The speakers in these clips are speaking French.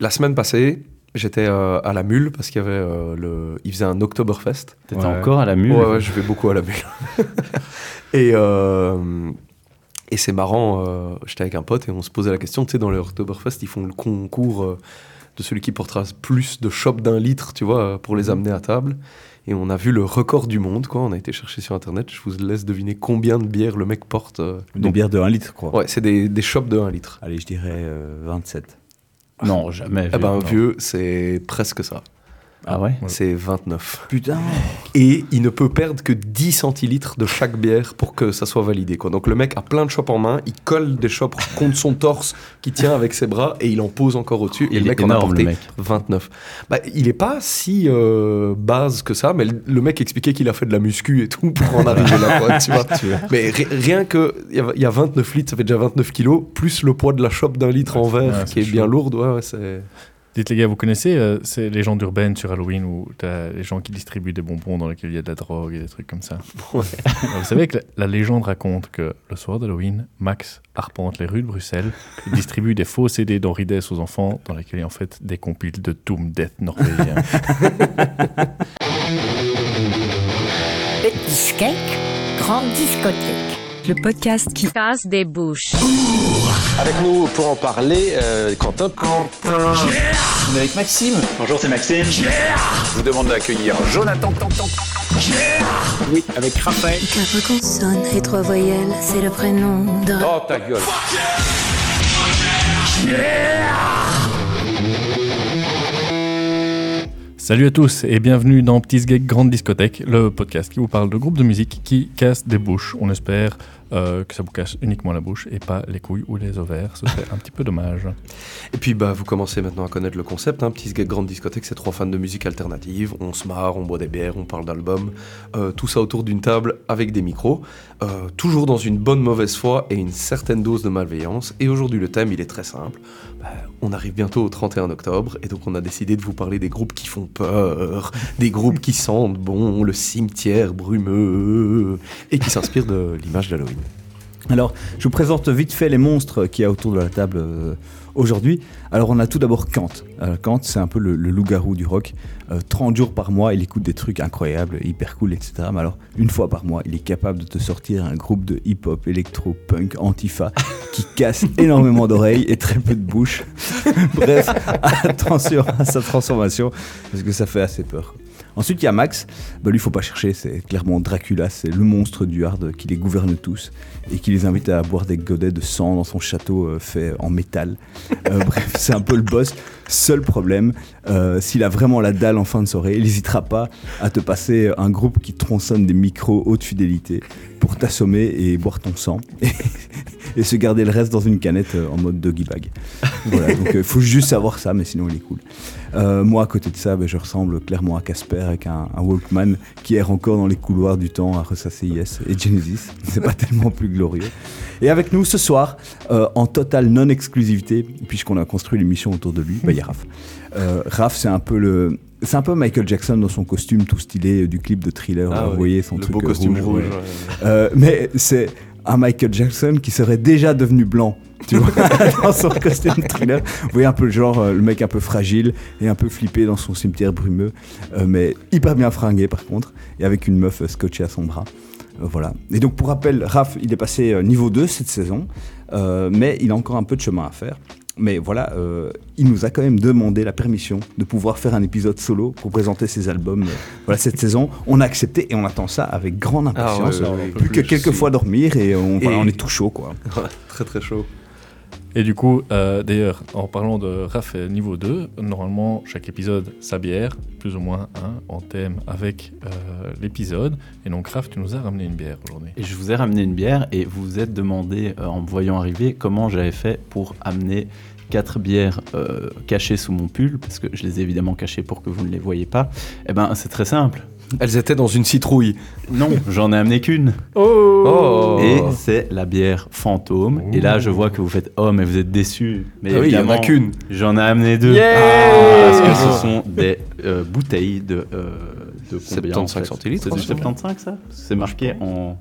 la semaine passée, j'étais euh, à la Mule parce qu'il y avait euh, le, il faisait un Oktoberfest. T'étais Ouais. encore à la mule? Ouais, ouais, je vais beaucoup à la Mule. et euh, et c'est marrant, euh, j'étais avec un pote et on se posait la question, tu sais, dans le Oktoberfest, ils font le concours euh, de celui qui portera plus de chopes d'un litre, tu vois, pour les amener à table. Et on a vu le record du monde, quoi. On a été chercher sur Internet. Je vous laisse deviner combien de bières le mec porte. euh. Des bières de 1 litre, quoi. Ouais, c'est des, des chopes de 1 litre. Allez, je dirais euh, 27. Non, jamais. Eh ben, vieux. vieux, c'est presque ça. Ah ouais C'est 29. Putain Et il ne peut perdre que 10 centilitres de chaque bière pour que ça soit validé. Quoi. Donc le mec a plein de chopes en main, il colle des chopes contre son torse qui tient avec ses bras et il en pose encore au-dessus. Et Il le est mec en a énorme, porté le mec. 29. Bah, il est pas si euh, base que ça, mais le le mec expliquait qu'il a fait de la muscu et tout pour en arriver là. Quoi, tu vois. Mais ri- rien que, il y y, a 29 litres, ça fait déjà 29 kilos, plus le poids de la chope d'un litre en verre ouais, qui c'est est bien lourde. Ouais, ouais, c'est... Dites les gars, vous connaissez euh, ces légendes urbaines sur Halloween où t'as les gens qui distribuent des bonbons dans lesquels il y a de la drogue et des trucs comme ça? Ouais. Alors, Vous savez que la, la légende raconte que le soir d'Halloween, Max arpente les rues de Bruxelles et distribue des faux CD d'Henri Dess aux enfants dans lesquels il y a en fait des compiles de Doom Death norvégien. Petit skate, grande discothèque. Le podcast qui casse des bouches. Avec nous pour en parler, euh, Quentin. On est avec Maxime. Bonjour, c'est Maxime. Je vous demande d'accueillir Jonathan. Oui, avec Raphaël. Quatre consonnes et trois voyelles, c'est le prénom de... Oh ta gueule. Salut à tous et bienvenue dans Petit Gag Grande Discothèque, le podcast qui vous parle de groupes de musique qui cassent des bouches. On espère euh, que ça vous casse uniquement la bouche et pas les couilles ou les ovaires. Ce serait un petit peu dommage. Et puis bah, vous commencez maintenant à connaître le concept. Hein. Petit Gag Grande Discothèque, c'est trois fans de musique alternative. On se marre, on boit des bières, on parle d'albums. Euh, tout ça autour d'une table avec des micros. Euh, toujours dans une bonne mauvaise foi et une certaine dose de malveillance. Et aujourd'hui, le thème, il est très simple. Bah, on arrive bientôt au 31 octobre et donc on a décidé de vous parler des groupes qui font peur, des groupes qui sentent bon, le cimetière brumeux et qui s'inspirent de l'image d'Halloween. Alors, je vous présente vite fait les monstres qu'il y a autour de la table euh, aujourd'hui. Alors, on a tout d'abord Kant. Euh, Kant, c'est un peu le, loup-garou du rock. Euh, 30 jours par mois, il écoute des trucs incroyables, hyper cool, etc. Mais alors, une fois par mois, il est capable de te sortir un groupe de hip-hop, électro, punk, antifa, qui casse énormément d'oreilles et très peu de bouche. Bref, attention à sa transformation, parce que ça fait assez peur. Ensuite, il y a Max. Bah, lui, faut pas chercher, c'est clairement Dracula, c'est le monstre du hard qui les gouverne tous et qui les invite à boire des godets de sang dans son château euh, fait en métal. Euh, bref, c'est un peu le boss. Seul problème, euh, s'il a vraiment la dalle en fin de soirée, il n'hésitera pas à te passer un groupe qui tronçonne des micros haute fidélité t'assommer et boire ton sang et, se garder le reste dans une canette euh, en mode doggy bag. Voilà, donc il faut juste savoir ça, mais sinon il est cool. Euh, moi, à côté de ça, ben, je ressemble clairement à Casper avec un, Walkman qui erre encore dans les couloirs du temps à ressasser Yes et Genesis. C'est pas tellement plus glorieux. Et avec nous ce soir, euh, en totale non-exclusivité, puisqu'on a construit l'émission autour de lui, ben, il y a Raph. Euh, Raph, c'est un peu le. C'est un peu Michael Jackson dans son costume tout stylé euh, du clip de thriller. Ah vous voyez son le truc beau euh, costume rouge, rouge. ouais. ouais. Euh, mais c'est un Michael Jackson qui serait déjà devenu blanc, tu vois, dans son costume thriller. Vous voyez un peu le genre, euh, le mec un peu fragile et un peu flippé dans son cimetière brumeux, euh, mais hyper bien fringué par contre, et avec une meuf scotchée à son bras. Voilà. Et donc pour rappel, Raph, il est passé niveau 2 cette saison, mais il a encore un peu de chemin à faire. Mais voilà, euh, il nous a quand même demandé la permission de pouvoir faire un épisode solo pour présenter ses albums euh, voilà, cette saison. On a accepté et on attend ça avec grande impatience. Ah ouais, ouais, ouais. Plus que quelques fois dormir et on, voilà, on est tout chaud quoi. Très très chaud. Et du coup, euh, d'ailleurs, en parlant de Raphaël niveau 2, normalement, chaque épisode, sa bière, plus ou moins un, en thème avec euh, l'épisode. Et donc, Raph, tu nous as ramené une bière aujourd'hui. Et je vous ai ramené une bière et vous vous êtes demandé, euh, en me voyant arriver, comment j'avais fait pour amener quatre bières cachées sous mon pull, parce que je les ai évidemment cachées pour que vous ne les voyez pas. Eh ben, c'est très simple. Elles étaient dans une citrouille. Non, j'en ai amené qu'une. Oh, Et c'est la bière fantôme. Et là, je vois que vous faites Oh, mais vous êtes déçus. Mais Ah oui, il y en a qu'une. J'en ai amené deux. Yeah parce que ce sont des euh, bouteilles de, euh, de combien en 75 fait centilitres, C'est du franchement. 75 ça? C'est marqué en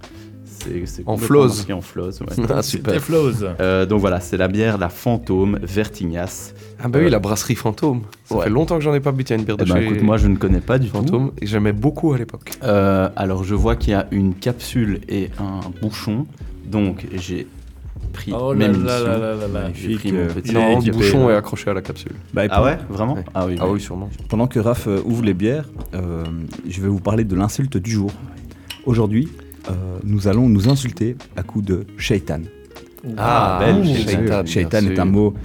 c'est En flose. En flose, ouais. Ah, C'était super. Flows. Euh, donc voilà, c'est la bière, la Fantôme Vertignas. Ah bah oui, la brasserie Fantôme. Ça Ouais. fait longtemps que j'en ai pas bu une bière de Eh ben, chez écoute, moi je ne connais pas du tout. Fantôme et j'aimais beaucoup à l'époque. Euh, alors je vois qu'il y a une capsule et un bouchon. Donc j'ai pris Oh là munitions. là là là là là. J'ai pris mon euh, petit Non, le équipé, bouchon là. est accroché à la capsule. Bah, Ah ouais, vraiment Ouais. Ah oui. Ah oui. oui, sûrement. Pendant que Raph euh, ouvre les bières, euh, je vais vous parler de l'insulte du jour. Aujourd'hui, euh, nous allons nous insulter à coup de shaitan. Ah, belle, Ouh, shaitan, est un mot euh,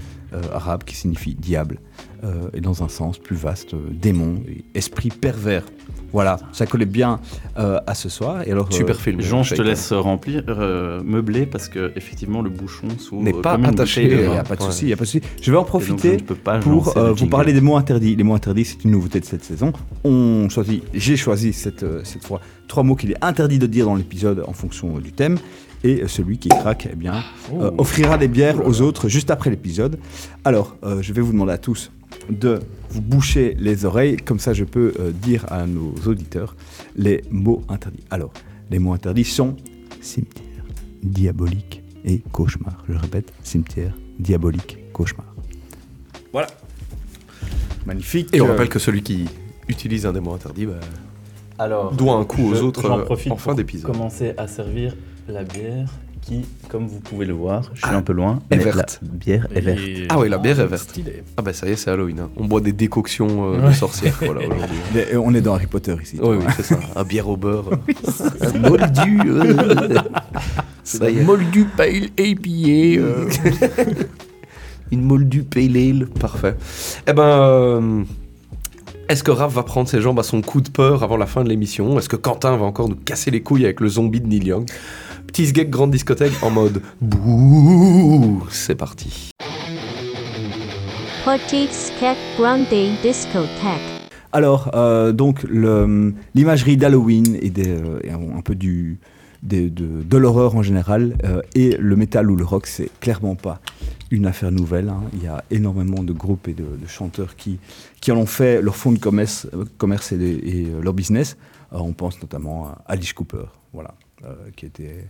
arabe qui signifie diable, euh, et dans un sens plus vaste, euh, démon, et esprit pervers. Voilà, ça collait bien euh, à ce soir. Et alors, euh, Super film. Jean, je te laisse remplir, euh, meubler parce que effectivement le bouchon s'ouvre N'est pas attaché, Il n'y a pas de Ouais. souci, il a pas de souci. Je vais en Et donc, je profiter ne peux pas pour euh, vous parler des mots interdits. Les mots interdits, c'est une nouveauté de cette saison. On choisit, j'ai choisi cette, euh, cette fois trois mots qu'il est interdit de dire dans l'épisode en fonction euh, du thème. Et celui qui craque, eh bien, euh, offrira des bières aux autres juste après l'épisode. Alors, euh, je vais vous demander à tous de vous boucher les oreilles, comme ça je peux euh, dire à nos auditeurs les mots interdits. Alors, les mots interdits sont cimetière, diabolique et cauchemar. Je répète, cimetière, diabolique, cauchemar. Voilà. Magnifique. Et on rappelle que celui qui utilise un des mots interdits bah, Alors, doit un coup aux je- autres en fin pour d'épisode. commencer à servir la bière qui, comme vous pouvez le voir, je suis Ah, un peu loin, est mais verte. la bière est verte. Et- Ah oui, la bière est verte. Stylé. Ah bah ça y est, c'est Halloween. hein. On boit des décoctions euh, de sorcières voilà, aujourd'hui. mais, euh, on est dans Harry Potter ici. Oui, oui, c'est ça. Un bière au beurre. Un moldu. euh. Ça y est. Moldu pale APA. euh. Une moldu pale ale. Parfait. Eh ben, euh, est-ce que Raph va prendre ses jambes à son coup de peur avant la fin de l'émission? Est-ce que Quentin va encore nous casser les couilles avec le zombie de Neil Young? Petit sgeg grande discothèque en mode bouh. C'est parti. Skek Grande Discothèque. Alors, euh, donc, l'imagerie d'Halloween et, des, euh, et un, un peu du, des- de, de l'horreur en général, euh, et le métal ou le rock, c'est clairement pas une affaire nouvelle. hein. Il y a énormément de groupes et de, de chanteurs qui, qui en ont fait leur fonds de commerce, commerce et, de- et, leur business. Euh, on pense notamment à Alice Cooper, voilà, euh, qui, était,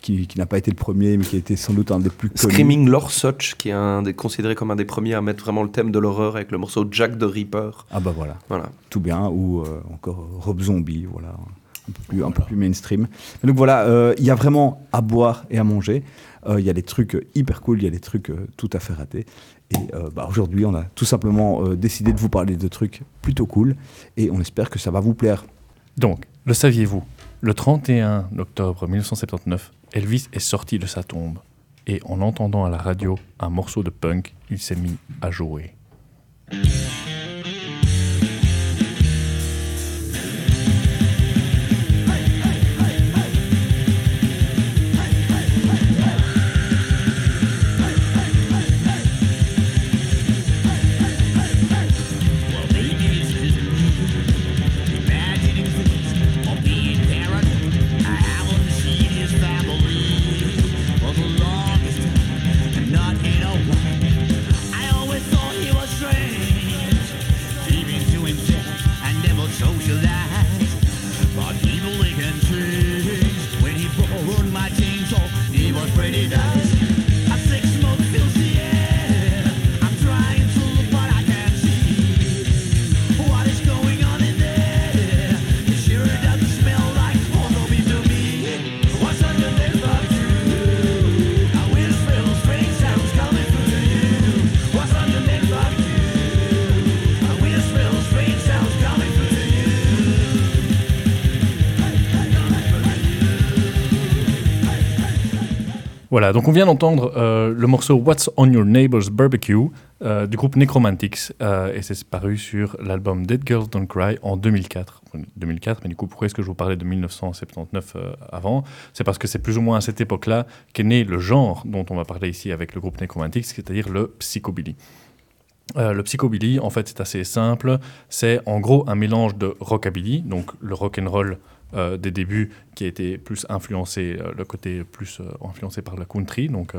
qui, qui n'a pas été le premier, mais qui a été sans doute un des plus connus. Screaming Lord Such, qui est un des, considéré comme un des premiers à mettre vraiment le thème de l'horreur avec le morceau Jack the Ripper. Ah bah voilà. Voilà. tout bien, ou euh, encore Rob Zombie, voilà, un peu plus, un peu plus mainstream. Mais donc voilà, euh, il y a vraiment à boire et à manger. Euh, Il y a des trucs hyper cool, il y a des trucs euh, tout à fait ratés. Et euh, bah, aujourd'hui, on a tout simplement euh, décidé de vous parler de trucs plutôt cool, et on espère que ça va vous plaire. Donc, le saviez-vous? Le 31 octobre 1979, Elvis est sorti de sa tombe. Et en entendant à la radio un morceau de punk, il s'est mis à jouer. Voilà, donc on vient d'entendre euh, le morceau What's on Your Neighbor's Barbecue euh, du groupe Necromantics euh, et c'est paru sur l'album Dead Girls Don't Cry en 2004. 2004, mais du coup, pourquoi est-ce que je vous parlais de 1979 euh, avant? C'est parce que c'est plus ou moins à cette époque-là qu'est né le genre dont on va parler ici avec le groupe Necromantics, c'est-à-dire le psychobilly. Le psychobilly, en fait, c'est assez simple. C'est en gros un mélange de rockabilly, donc le rock and roll euh, des débuts qui a été plus influencé, euh, le côté plus euh, influencé par la country, donc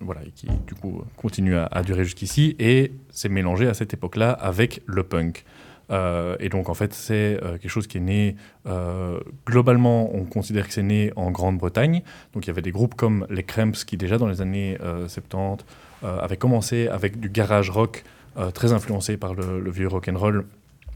voilà, et qui du coup continue à, durer jusqu'ici, et c'est mélangé à cette époque-là avec le punk. Et donc, en fait, c'est quelque chose qui est né, globalement, on considère que c'est né en Grande-Bretagne. Donc, il y avait des groupes comme les Cramps qui, déjà dans les années 70, avaient commencé avec du garage rock très influencé par le, le vieux rock and roll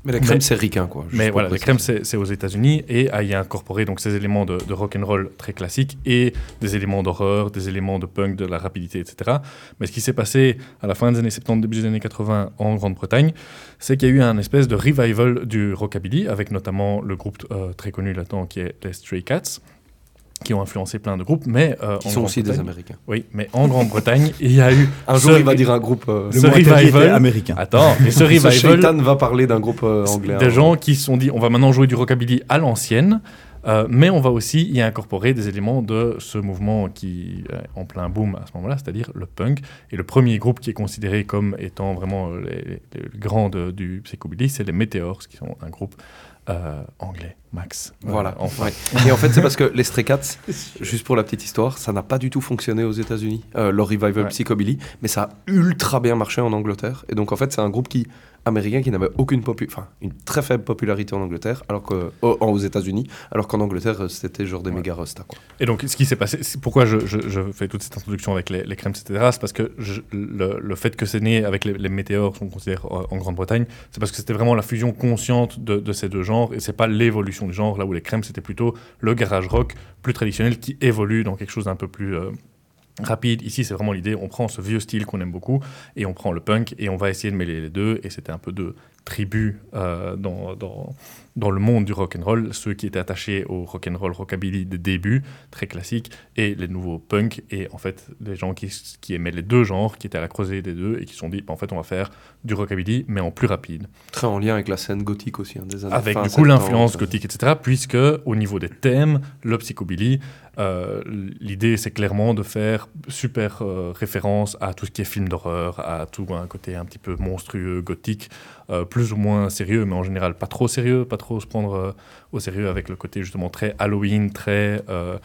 mais la crème, c'est ricain, quoi. Mais voilà, la crème, c'est aux États-Unis et a y a incorporé donc ces éléments de, de rock and roll très classiques et des éléments d'horreur, des éléments de punk, de la rapidité, etc. Mais ce qui s'est passé à la fin des années 70, début des années 80 en Grande-Bretagne, c'est qu'il y a eu un espèce de revival du rockabilly avec notamment le groupe euh, très connu là-dedans qui est les Stray Cats qui ont influencé plein de groupes, mais euh, qui sont aussi des Américains. Oui, mais en Grande-Bretagne, il y a eu un jour il va dire un groupe euh, ce revival américain. Attends, mais ce revival, ce va parler d'un groupe euh, anglais. Des gens qui se sont dit, on va maintenant jouer du rockabilly à l'ancienne. mais on va aussi y incorporer des éléments de ce mouvement qui est en plein boom à ce moment-là, c'est-à-dire le punk. Et le premier groupe qui est considéré comme étant vraiment les, les grands de, du psychobilly, c'est les Meteors, qui sont un groupe euh, anglais, Max. Voilà. enfin. Et en fait, c'est parce que les Stray Cats, juste pour la petite histoire, ça n'a pas du tout fonctionné aux États-Unis, euh, leur revival Psychobilly, mais ça a ultra bien marché en Angleterre. Et donc, en fait, c'est un groupe qui américain qui n'avait aucune enfin une très faible popularité en Angleterre, alors que aux États-Unis, alors qu'en Angleterre euh, c'était genre des méga rostas. Quoi. Et donc ce qui s'est passé, pourquoi je, je, fais toute cette introduction avec les, les crèmes, etc. C'est parce que le, le, fait que c'est né avec les, les météores, on considère euh, en Grande-Bretagne, c'est parce que c'était vraiment la fusion consciente de, de ces deux genres et c'est pas l'évolution du genre là où les crèmes c'était plutôt le garage rock plus traditionnel qui évolue dans quelque chose d'un peu plus euh, rapide. Ici, c'est vraiment l'idée, on prend ce vieux style qu'on aime beaucoup et on prend le punk et on va essayer de mêler les deux. Et c'était un peu de tribus euh, dans, dans, dans, le monde du rock and roll, ceux qui étaient attachés au rock and roll rockabilly de début, très classique, et les nouveaux punk, et en fait les gens qui, qui aimaient les deux genres, qui étaient à la croisée des deux, et qui se sont dit, bah, en fait on va faire du rockabilly, mais en plus rapide. Très en lien avec la scène gothique aussi, hein, des années Avec du coup l'influence euh. gothique, etc., puisque au niveau des thèmes, le psychobilly, euh, l'idée c'est clairement de faire super référence à tout ce qui est film d'horreur, à tout un côté un petit peu monstrueux, gothique, plus ou moins sérieux, mais en général pas trop sérieux, pas trop se prendre euh, au sérieux avec le côté justement très Halloween, très euh,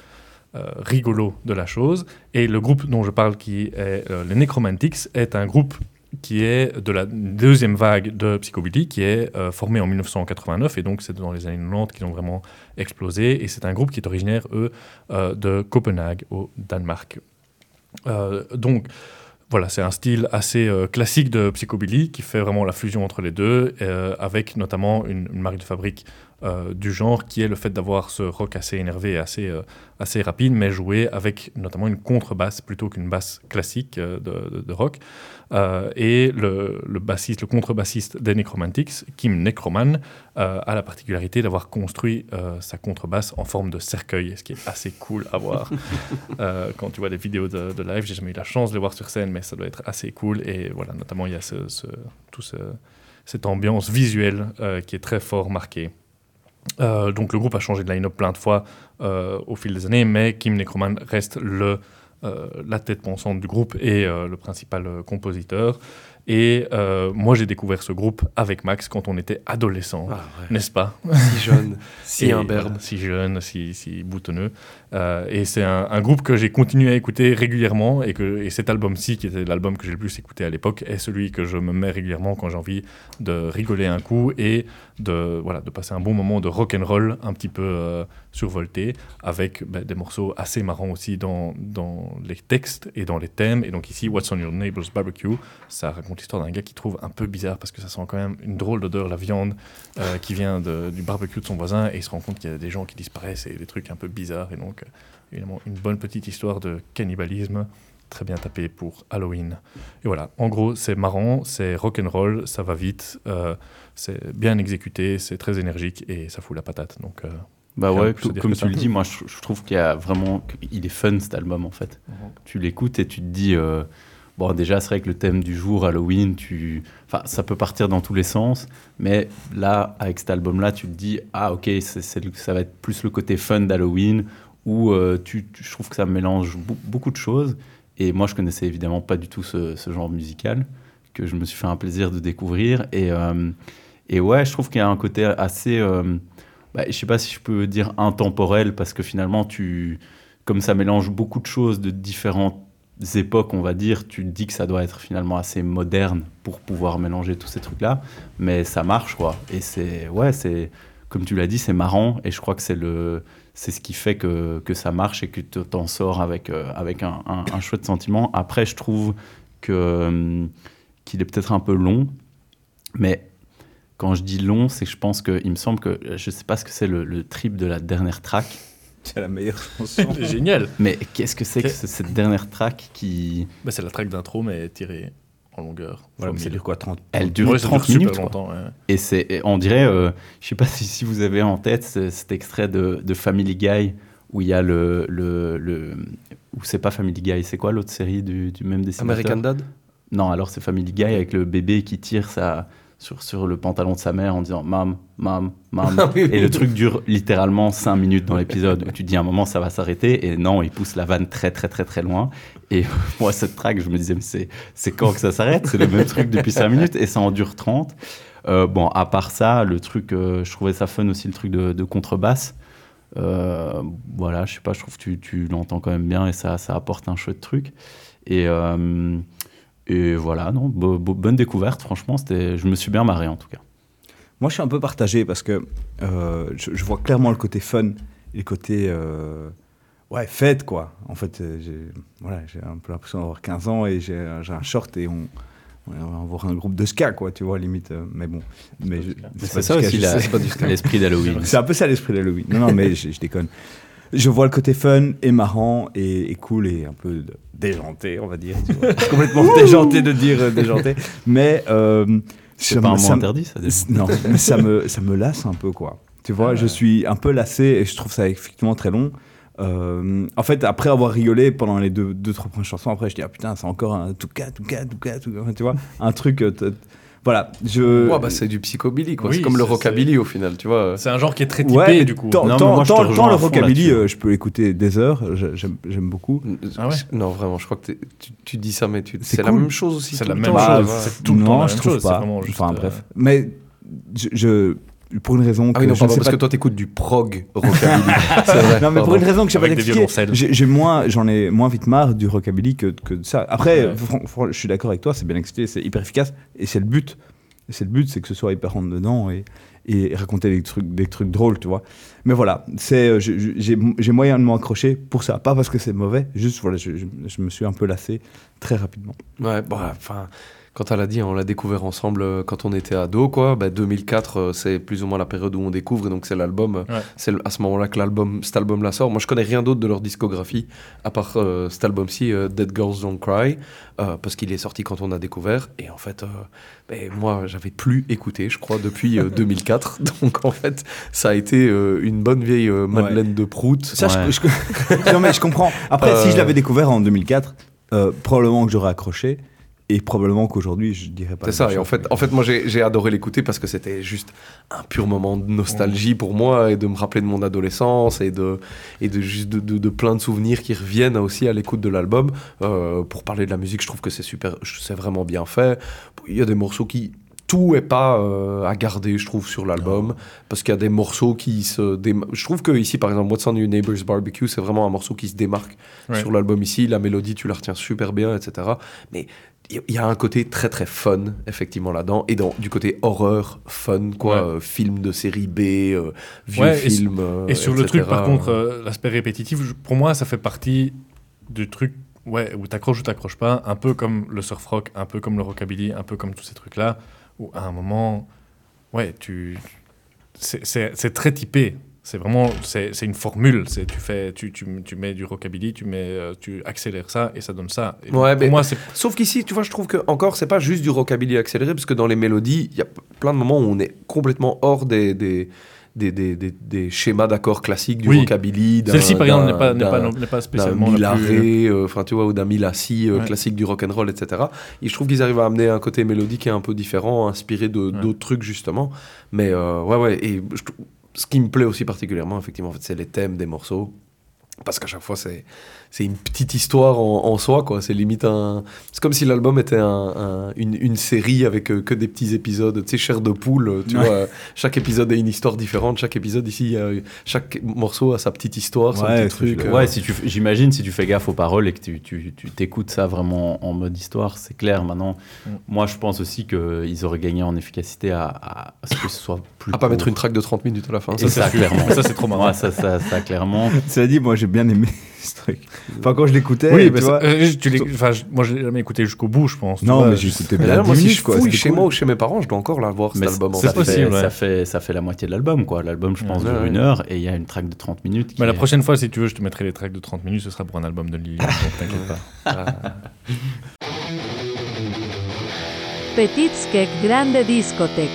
euh, rigolo de la chose. Et le groupe dont je parle, qui est les Necromantics, est un groupe qui est de la deuxième vague de psychobilly, qui est formé en 1989, et donc c'est dans les années 90 qu'ils ont vraiment explosé, et c'est un groupe qui est originaire, eux, de Copenhague, au Danemark. donc, voilà, c'est un style assez euh, classique de psychobilly qui fait vraiment la fusion entre les deux, euh, avec notamment une, marque de fabrique euh, du genre qui est le fait d'avoir ce rock assez énervé et assez, assez rapide, mais joué avec notamment une contrebasse plutôt qu'une basse classique de, rock. et le, le, bassiste, le contrebassiste des Necromantics, Kim Necroman, a la particularité d'avoir construit sa contrebasse en forme de cercueil, ce qui est assez cool à voir. quand tu vois les vidéos de, de live, j'ai jamais eu la chance de les voir sur scène, mais ça doit être assez cool. Et voilà, notamment, il y a ce, ce, tout ce, cette ambiance visuelle euh, qui est très fort marquée. Euh, donc le groupe a changé de line-up plein de fois euh, au fil des années, mais Kim Necroman reste le, la tête pensante du groupe et le principal compositeur. Et euh, moi, j'ai découvert ce groupe avec Max quand on était adolescent, ah, n'est-ce pas? Si jeune, si imberbe. Si jeune, si, si boutonneux. Euh, et c'est un, groupe que j'ai continué à écouter régulièrement et, que, et cet album-ci, qui était l'album que j'ai le plus écouté à l'époque, est celui que je me mets régulièrement quand j'ai envie de rigoler un coup et de, voilà, de passer un bon moment de rock and roll un petit peu euh, survolté avec ben, des morceaux assez marrants aussi dans, dans les textes et dans les thèmes. Et donc ici, What's on Your Neighbor's Barbecue, ça raconte l'histoire d'un gars qui trouve un peu bizarre parce que ça sent quand même une drôle d'odeur, la viande euh, qui vient du barbecue de son voisin et il se rend compte qu'il y a des gens qui disparaissent et des trucs un peu bizarres. Et donc, euh, évidemment, une bonne petite histoire de cannibalisme très bien tapé pour Halloween. Et voilà, en gros, c'est marrant, c'est rock and roll, ça va vite, c'est bien exécuté, c'est très énergique et ça fout la patate. Donc, bah ouais, comme tu le dis, moi je, trouve qu'il y a vraiment, il est fun cet album en fait. Mhm. Tu l'écoutes et tu te dis, Bon, déjà, c'est vrai que le thème du jour, Halloween, tu... enfin, ça peut partir dans tous les sens, mais là, avec cet album-là, tu te dis, ah ok, ça va être plus le côté fun d'Halloween, où euh, tu, je trouve que ça mélange beaucoup de choses. Et moi, je connaissais évidemment pas du tout ce, genre musical, que je me suis fait un plaisir de découvrir. Et, euh, et ouais, je trouve qu'il y a un côté assez, euh, bah, je sais pas si je peux dire intemporel, parce que finalement, tu, comme ça mélange beaucoup de choses de différentes époques, on va dire, tu te dis que ça doit être finalement assez moderne pour pouvoir mélanger tous ces trucs-là, mais ça marche, quoi. Et c'est, ouais, c'est, comme tu l'as dit, c'est marrant, et je crois que c'est le, c'est ce qui fait que, que ça marche et que tu t'en sors avec, euh, avec un, un, chouette sentiment. Après, je trouve que, euh, qu'il est peut-être un peu long, mais quand je dis long, c'est que je pense que, il me semble que, je sais pas ce que c'est le, le trip de la dernière track, c'est la meilleure chanson. c'est génial. Mais qu'est-ce que c'est que cette dernière track qui. Bah, c'est la track d'intro, mais tirée en longueur. Voilà, ça dure quoi 30 Elle dure Ouais, 30 ça dure minutes. quoi. longtemps. ouais. Et c'est, et on dirait, euh, je sais pas si, si vous avez en tête ce- cet extrait de, de Family Guy où il y a le. le, le ou c'est pas Family Guy, c'est quoi l'autre série du, du même dessinateur? American Dad? Non, alors c'est Family Guy avec le bébé qui tire sa, sur, sur le pantalon de sa mère en disant Mam, mam, mam. Ah et le truc dure littéralement 5 minutes dans l'épisode où tu te dis à un moment ça va s'arrêter et non, il pousse la vanne très très très très loin. Et moi, cette track, je me disais, mais c'est, c'est quand que ça s'arrête? C'est le même truc depuis 5 minutes et ça en dure 30. Euh, bon, à part ça, le truc, euh, je trouvais ça fun aussi, le truc de, de contrebasse. Euh, voilà, je sais pas, je trouve que tu, tu l'entends quand même bien et ça, ça apporte un chouette truc. Et, et voilà, non, bo- bo- bonne découverte, franchement, c'était, je me suis bien marré en tout cas. Moi, je suis un peu partagé parce que euh, je, je vois clairement le côté fun et le côté euh, ouais fête quoi. En fait, euh, j'ai voilà, j'ai un peu l'impression d'avoir 15 ans et j'ai un- j'ai un short et on on va voir un groupe de ska quoi, tu vois limite. euh, mais bon, mais, c'est ça aussi l'esprit d'Halloween. C'est un peu ça l'esprit d'Halloween. Non, non, mais je, je déconne. Je vois le côté fun et marrant et, et cool et un peu déjanté, on va dire. tu vois. C'est complètement déjanté de dire euh, déjanté. Mais euh, C'est pas un mot interdit, ça. Non, mais ça me, ça me lasse un peu, quoi. Tu vois, Ah je suis un peu lassé et je trouve ça effectivement très long. Euh, en fait, après avoir rigolé pendant les deux, deux trois premières chansons, après je dis ah putain, c'est encore un tout cas, tout cas, tout cas, tout cas, tu vois, un truc. Voilà, je. Ouais, bah, c'est du psychobilly, quoi. Oui, c'est comme le rockabilly au final, tu vois. C'est un genre qui est très typé, Ouais, du coup. tant, Non, tant- moi, je te tant- tant le rockabilly, euh, je peux l'écouter des heures, j'aime j'aime beaucoup. Ah ouais? Non, vraiment, je crois que tu, tu dis ça, mais tu- C'est c'est la même chose aussi. C'est la même temps, chose. C'est tout le non, temps la je même trouve chose, pas. juste, enfin euh, bref, mais je, je- pour une raison que Ah oui, non, je pardon, sais parce pas que toi, t'écoutes du prog rockabilly. c'est vrai. non, mais pour une raison que j'ai pas expliqué, j'ai moins, j'en ai moins vite marre du rockabilly que, que de ça. Après, Ouais. je suis d'accord avec toi, c'est bien expliqué, c'est hyper efficace et c'est le but. C'est le but, c'est que ce soit hyper rentre dedans et, et raconter des trucs, des trucs drôles, tu vois. Mais voilà, c'est, euh, j'ai moyen de m'accrocher pour ça, pas parce que c'est mauvais, juste voilà, je, je- je me suis un peu lassé très rapidement. Ouais, bah, enfin, quand elle a dit, on l'a découvert ensemble euh, quand on était ado, quoi. Bah, 2004, euh, c'est plus ou moins la période où on découvre, et donc c'est l'album. euh, Ouais. C'est à ce moment-là que l'album, cet album-là sort. Moi, je connais rien d'autre de leur discographie, à part euh, cet album-ci, euh, Dead Girls Don't Cry, euh, parce qu'il est sorti quand on a découvert. Et en fait, euh, ben, moi, j'avais plus écouté, je crois, depuis euh, 2004. Donc, en fait, ça a été euh, une bonne vieille euh, Madeleine de Prout. Ça, je- Ouais. je, non, mais je comprends. Après, si je l'avais découvert en 2004, euh, probablement que j'aurais accroché. Et probablement qu'aujourd'hui, je dirais pas. C'est ça, et en fait, mais- en fait moi j'ai adoré l'écouter parce que c'était juste un pur moment de nostalgie pour moi et de me rappeler de mon adolescence et de, et de juste de, de- de plein de souvenirs qui reviennent aussi à l'écoute de l'album. Euh, pour parler de la musique, je trouve que c'est super, c'est vraiment bien fait. Il y a des morceaux qui. Tout est pas euh, à garder, je trouve, sur l'album, parce qu'il y a des morceaux qui se déma- Je trouve que ici, par exemple, What's on Your Neighbor's Barbecue, c'est vraiment un morceau qui se démarque Ouais. sur l'album ici. La mélodie, tu la retiens super bien, etc. Mais il y- a un côté très très fun effectivement là-dedans et dans du côté horreur fun quoi Ouais. euh, film de série B euh, vieux Ouais, et s- film euh, Et sur le truc, par contre, l'aspect répétitif, pour moi, ça fait partie du truc ouais, où t'accroches ou t'accroches pas, un peu comme le surf rock, un peu comme le rockabilly, un peu comme tous ces trucs-là, où à un moment, ouais, tu. C'est très typé. C'est vraiment, c'est une formule. C'est tu fais, tu, tu, tu mets du rockabilly, tu mets, euh, tu accélères ça et ça donne ça. Et Ouais, pour moi, sauf qu'ici tu vois je trouve que encore c'est pas juste du rockabilly accéléré parce que dans les mélodies il y a plein de moments où on est complètement hors des des des, des, des- des schémas d'accords classiques du Oui. rockabilly d'un- celle-ci, par exemple, d'un- n'est pas, pas, d'un- pas d'un spécialement plus. Milaré, euh, enfin tu vois, ou d'un Milassi euh, Ouais. classique du rock'n'roll, etc. Et je trouve qu'ils arrivent à amener un côté mélodique qui est un peu différent, inspiré de Ouais. d'autres trucs justement. Mais euh, ouais, ouais. Et je ce qui me plaît aussi particulièrement, effectivement, c'est les thèmes des morceaux. parce qu'à chaque fois c'est c'est une petite histoire en, en soi quoi c'est limite un c'est comme si l'album était un, un- une, une série avec euh, que des petits épisodes tu sais chair de poule euh, tu Ouais. vois euh, chaque épisode a une histoire différente chaque épisode ici euh, chaque morceau a sa petite histoire son petit truc euh, Ouais, si tu, f- j'imagine si tu fais gaffe aux paroles et que tu, tu, tu t'écoutes ça vraiment en mode histoire, c'est clair. Maintenant, Mm. moi, je pense aussi qu'ils auraient gagné en efficacité à, à- à ce que ce soit plus. à pas mettre une track de 30 minutes à la fin Et ça, ça, c'est- clairement. Ça, c'est trop marrant. Ouais, ça, ça, ça, clairement. Cela dit, moi j'ai bien aimé ce truc. Enfin, quand je l'écoutais, Oui, tu vois. euh, tu enfin, je- moi, je l'ai jamais écouté jusqu'au bout, je pense. Non, mais je- j'ai écouté Mais bien 10 moi, si je fouille chez cool. moi ou chez mes parents, je dois encore l'avoir cet Mais album. fait. possible, fait, ouais. ça, fait, ça fait la moitié de l'album, quoi. L'album, je pense, Ouais, dure ouais. une heure et il y a une track de 30 minutes. qui Mais la prochaine fois, si tu veux, je te mettrai les tracks de 30 minutes, ce sera pour un album de Lily, t'inquiète pas. Petite Skek Grande Discothèque.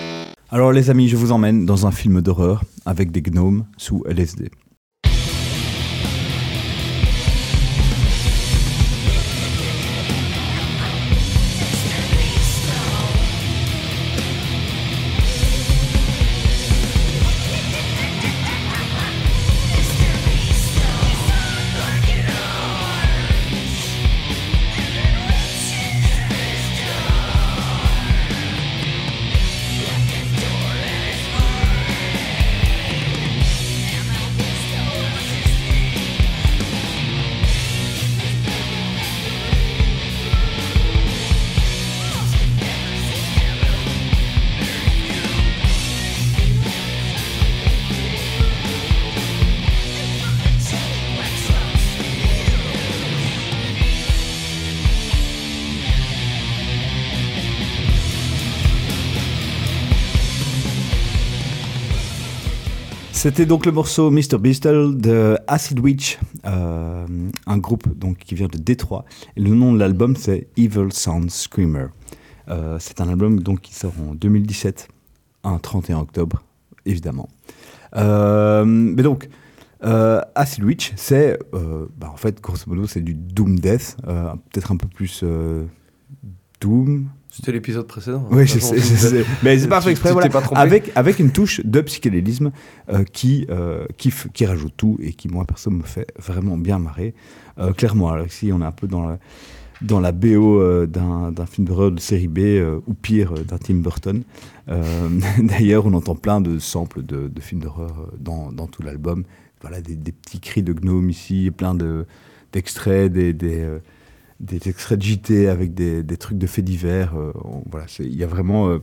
Alors les amis, je vous emmène dans un film d'horreur avec des gnomes sous LSD. C'était donc le morceau Mr. Beastle de Acid Witch, euh, un groupe donc qui vient de Détroit. Et le nom de l'album c'est Evil Sound Screamer. Euh, c'est un album donc qui sort en 2017, un 31 octobre, évidemment. Euh, mais donc, Acid Witch, c'est bah, en fait grosso modo c'est du Doom Death, peut-être un peu plus Doom, C'était l'épisode précédent. oui, je De sais, façon, je sais. Mais c'est pas fait exprès, voilà. pas Avec, avec une touche de psychédélisme euh, qui, euh, qui, rajoute tout et qui, moi, perso, me fait vraiment bien marrer. Euh, clairement, alors ici, on est un peu dans la, dans la BO d'un film d'horreur de série B ou pire, d'un Tim Burton. D'ailleurs, on entend plein de samples de, de films d'horreur dans, dans tout l'album. Voilà, des, des petits cris de gnomes ici, plein de- d'extraits, des, des, euh, des extraits de JT avec des, des trucs de faits divers. euh, voilà, il y a vraiment. euh,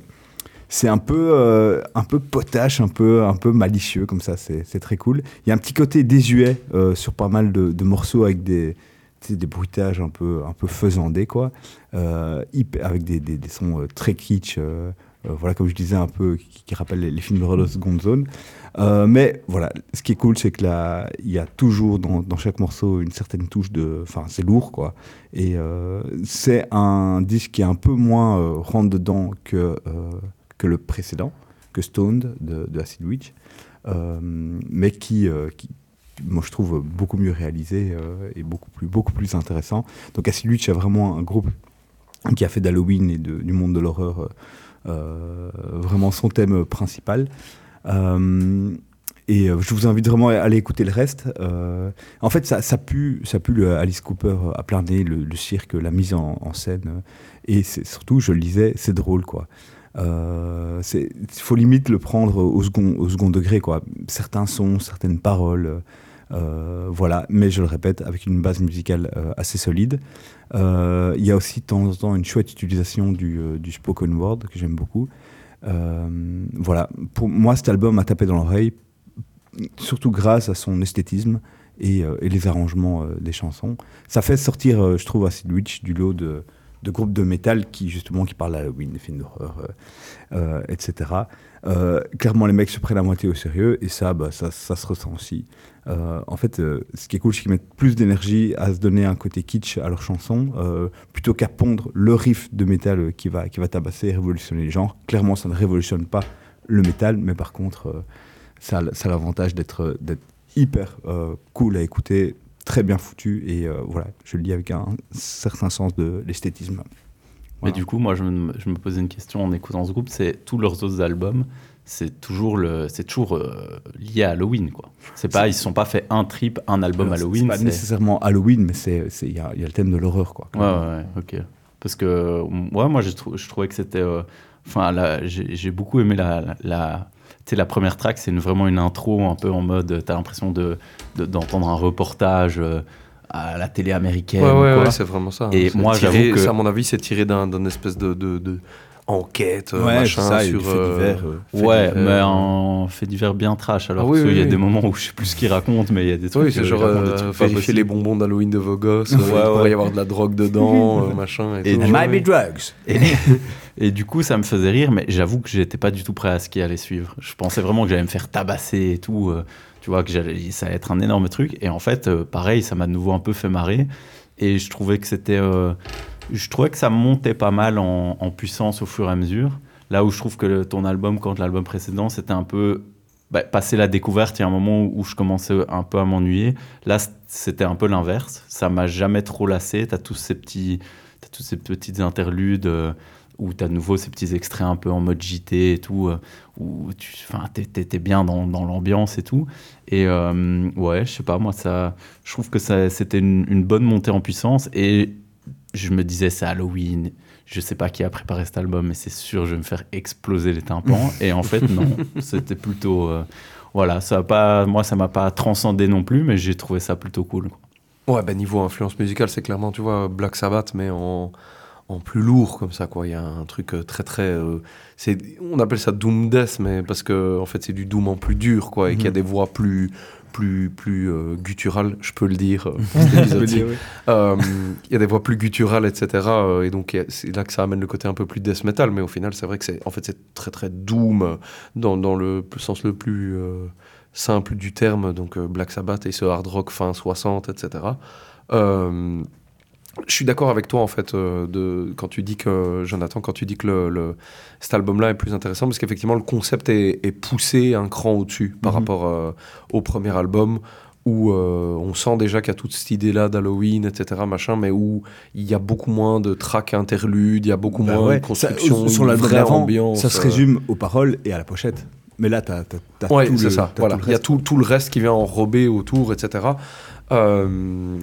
c'est un peu, euh, un peu potache, un peu, un peu malicieux comme ça. C'est très cool. Il y a un petit côté désuet sur pas mal de, morceaux avec des, des bruitages un peu, un peu faisandés, quoi. Avec des, des- sons très kitsch. Euh, voilà, comme je disais, un peu qui, rappellent les, films de de seconde zone. Euh, mais voilà, ce qui est cool, c'est que là, il y a toujours dans, chaque morceau une certaine touche de. Enfin, c'est lourd, quoi. Et euh, c'est un disque qui est un peu moins euh, rentre dedans que, que le précédent, que Stoned de, Acid Witch, mais qui, moi je trouve beaucoup mieux réalisé et beaucoup plus, beaucoup plus intéressant. Donc Acid Witch est vraiment un groupe qui a fait d'Halloween et de- du monde de l'horreur vraiment son thème principal. Euh, et euh, je vous invite vraiment à aller écouter le reste. Euh, en fait, ça, ça pue, ça pue Alice Cooper à plein nez, le, cirque, la mise en, scène. euh, Et surtout, je le disais, c'est drôle, quoi. Euh, Il faut limite le prendre au second, au second degré, quoi. Certains sons, certaines paroles, euh, voilà. Mais je le répète, avec une base musicale euh, assez solide. Euh, Il y a aussi de temps en temps une chouette utilisation du, euh, du spoken word que j'aime beaucoup. Euh, voilà, pour moi cet album a tapé dans l'oreille, surtout grâce à son esthétisme et, euh, et les arrangements euh, des chansons. Ça fait sortir, euh, je trouve, Acid du lot de, de groupes de métal qui justement qui parlent d'Halloween, des films d'horreur, euh, euh, etc. Euh, clairement, les mecs se prennent à moitié au sérieux et ça, bah, ça, ça se ressent aussi. Euh, en fait, euh, ce qui est cool, c'est qu'ils mettent plus d'énergie à se donner un côté kitsch à leurs chansons, euh, plutôt qu'à pondre le riff de métal qui va, qui va tabasser et révolutionner les genres. Clairement, ça ne révolutionne pas le métal, mais par contre, ça, a- ça a l'avantage d'être hyper cool à écouter, très bien foutu, et voilà, je le dis avec un certain sens de l'esthétisme. Mais du coup, moi, je me, je me posais une question en écoutant ce groupe, c'est tous leurs autres albums, c'est toujours, le, c'est toujours euh, lié à Halloween, quoi. C'est pas, ils se sont pas fait un trip, un album Alors, Halloween. C'est pas nécessairement Halloween, mais c'est c'est- il y, a il y a le thème de l'horreur, quoi. Ouais, ouais, ok. Parce que, ouais, moi, je, trou- je trouvais que c'était. euh, Enfin, là, j'ai beaucoup aimé la. la, la- tu la première track, c'est vraiment une intro un peu en mode. T'as l'impression de- de- d'entendre un reportage euh, à la télé américaine. Ouais, ou ouais, c'est vraiment ça. hein. Et moi, j'avoue que. ça, à mon avis, c'est tiré d'un d'un espèce de, de, de enquête, euh, Ouais, machin, ça, sur fait euh, divers, euh, fait Ouais, divers, mais en fait divers bien trash. Alors Ah oui, y a oui. des moments où je sais plus ce qu'il raconte, mais il y a des trucs. Oui, c'est genre vérifier les bonbons d'Halloween de vos gosses, il pourrait y avoir de la drogue dedans, machin. Et, ouais. drugs. Et, du coup, ça me faisait rire, mais j'avoue que j'étais pas du tout prêt à ce qui allait suivre. Je pensais vraiment que j'allais me faire tabasser et tout. euh, tu vois, que ça allait être un énorme truc. Et en fait, euh, pareil, ça m'a de nouveau un peu fait marrer. Et je trouvais que c'était. euh, je trouvais que ça montait pas mal en, puissance au fur et à mesure. Là où je trouve que ton album, quand l'album précédent, c'était un peu. Bah, passer la découverte, il y a un moment où, je commençais un peu à m'ennuyer. Là, c'était un peu l'inverse. Ça m'a jamais trop lassé. T'as tous ces petits, t'as toutes ces petites interludes euh, où t'as de nouveau ces petits extraits un peu en mode JT et tout, euh, où tu, t'es bien dans, l'ambiance et tout. Et euh, ouais, je sais pas, moi, ça, je trouve que c'était une, une bonne montée en puissance. Et je me disais, c'est Halloween. Je sais pas qui a préparé cet album, mais c'est sûr, je vais me faire exploser les tympans. et en fait, non, c'était plutôt. euh, voilà, ça a pas, moi, ça m'a pas transcendé non plus, mais j'ai trouvé ça plutôt cool. quoi. Ouais, bah niveau influence musicale, c'est clairement, tu vois, Black Sabbath, mais en, en plus lourd comme ça, quoi. Il y a un truc euh, très, très. euh, c'est, on appelle ça Doom Death, mais parce que, en fait, c'est du Doom en plus dur, quoi, et qu'il y a des voix plus. Plus, plus euh, gutturales, je peux le dire, euh. Euh, Il y a des voix plus gutturales, etc. euh, et donc, c'est là que ça amène le côté un peu plus death metal, mais au final, c'est vrai que c'est, en fait, c'est très, très doom dans, dans le sens le plus simple du terme. Donc, Black Sabbath et ce hard rock fin 60, etc. Je suis d'accord avec toi en fait euh, de quand tu dis que Jonathan quand tu dis que le, le- cet album-là est plus intéressant parce qu'effectivement le concept est, est poussé un cran au-dessus par Mhm. rapport euh, au premier album où euh, on sent déjà qu'il y a toute cette idée-là d'Halloween, etc., machin, mais où il y a beaucoup moins de tracks interludes, il y a beaucoup Bah moins ouais, de construction, ça- sur l'album vraie ambiance. ça se résume aux paroles et à la pochette. Mais là, t'as as, Ouais, tout le, ça. Voilà. Il y a tout, tout le reste qui vient enrober autour, etc. Euh,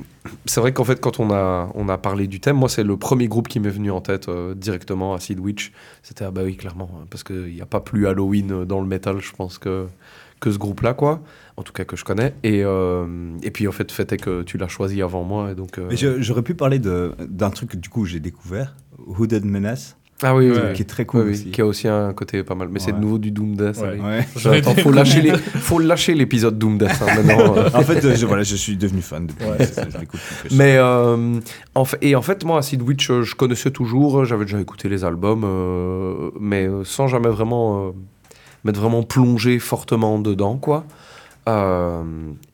c'est vrai qu'en fait, quand on a, on a parlé du thème, moi, c'est le premier groupe qui m'est venu en tête euh, directement, Acid Witch. C'était, ah bah oui, clairement, hein, parce qu'il n'y a pas plus Halloween euh, dans le métal, je pense, que, que ce groupe-là, quoi. En tout cas, que je connais. Et, euh, et puis, en fait, fait est que tu l'as choisi avant moi. Et donc, j'aurais pu parler d'un truc du coup j'ai découvert, Hooded Menace, Ah oui, qui, est très cool aussi. qui a aussi un côté pas mal. Mais c'est de nouveau du Doom Death. Ouais. Attends, faut lâcher les, faut lâcher l'épisode Doom Death hein, maintenant. euh. en fait, euh, je, voilà, je suis devenu fan depuis. Je. Mais euh, en fait, et en fait, moi, Acid Witch, euh, je connaissais toujours, j'avais déjà écouté les albums, euh, mais sans jamais vraiment euh, m'être vraiment plongé fortement dedans, quoi. Euh,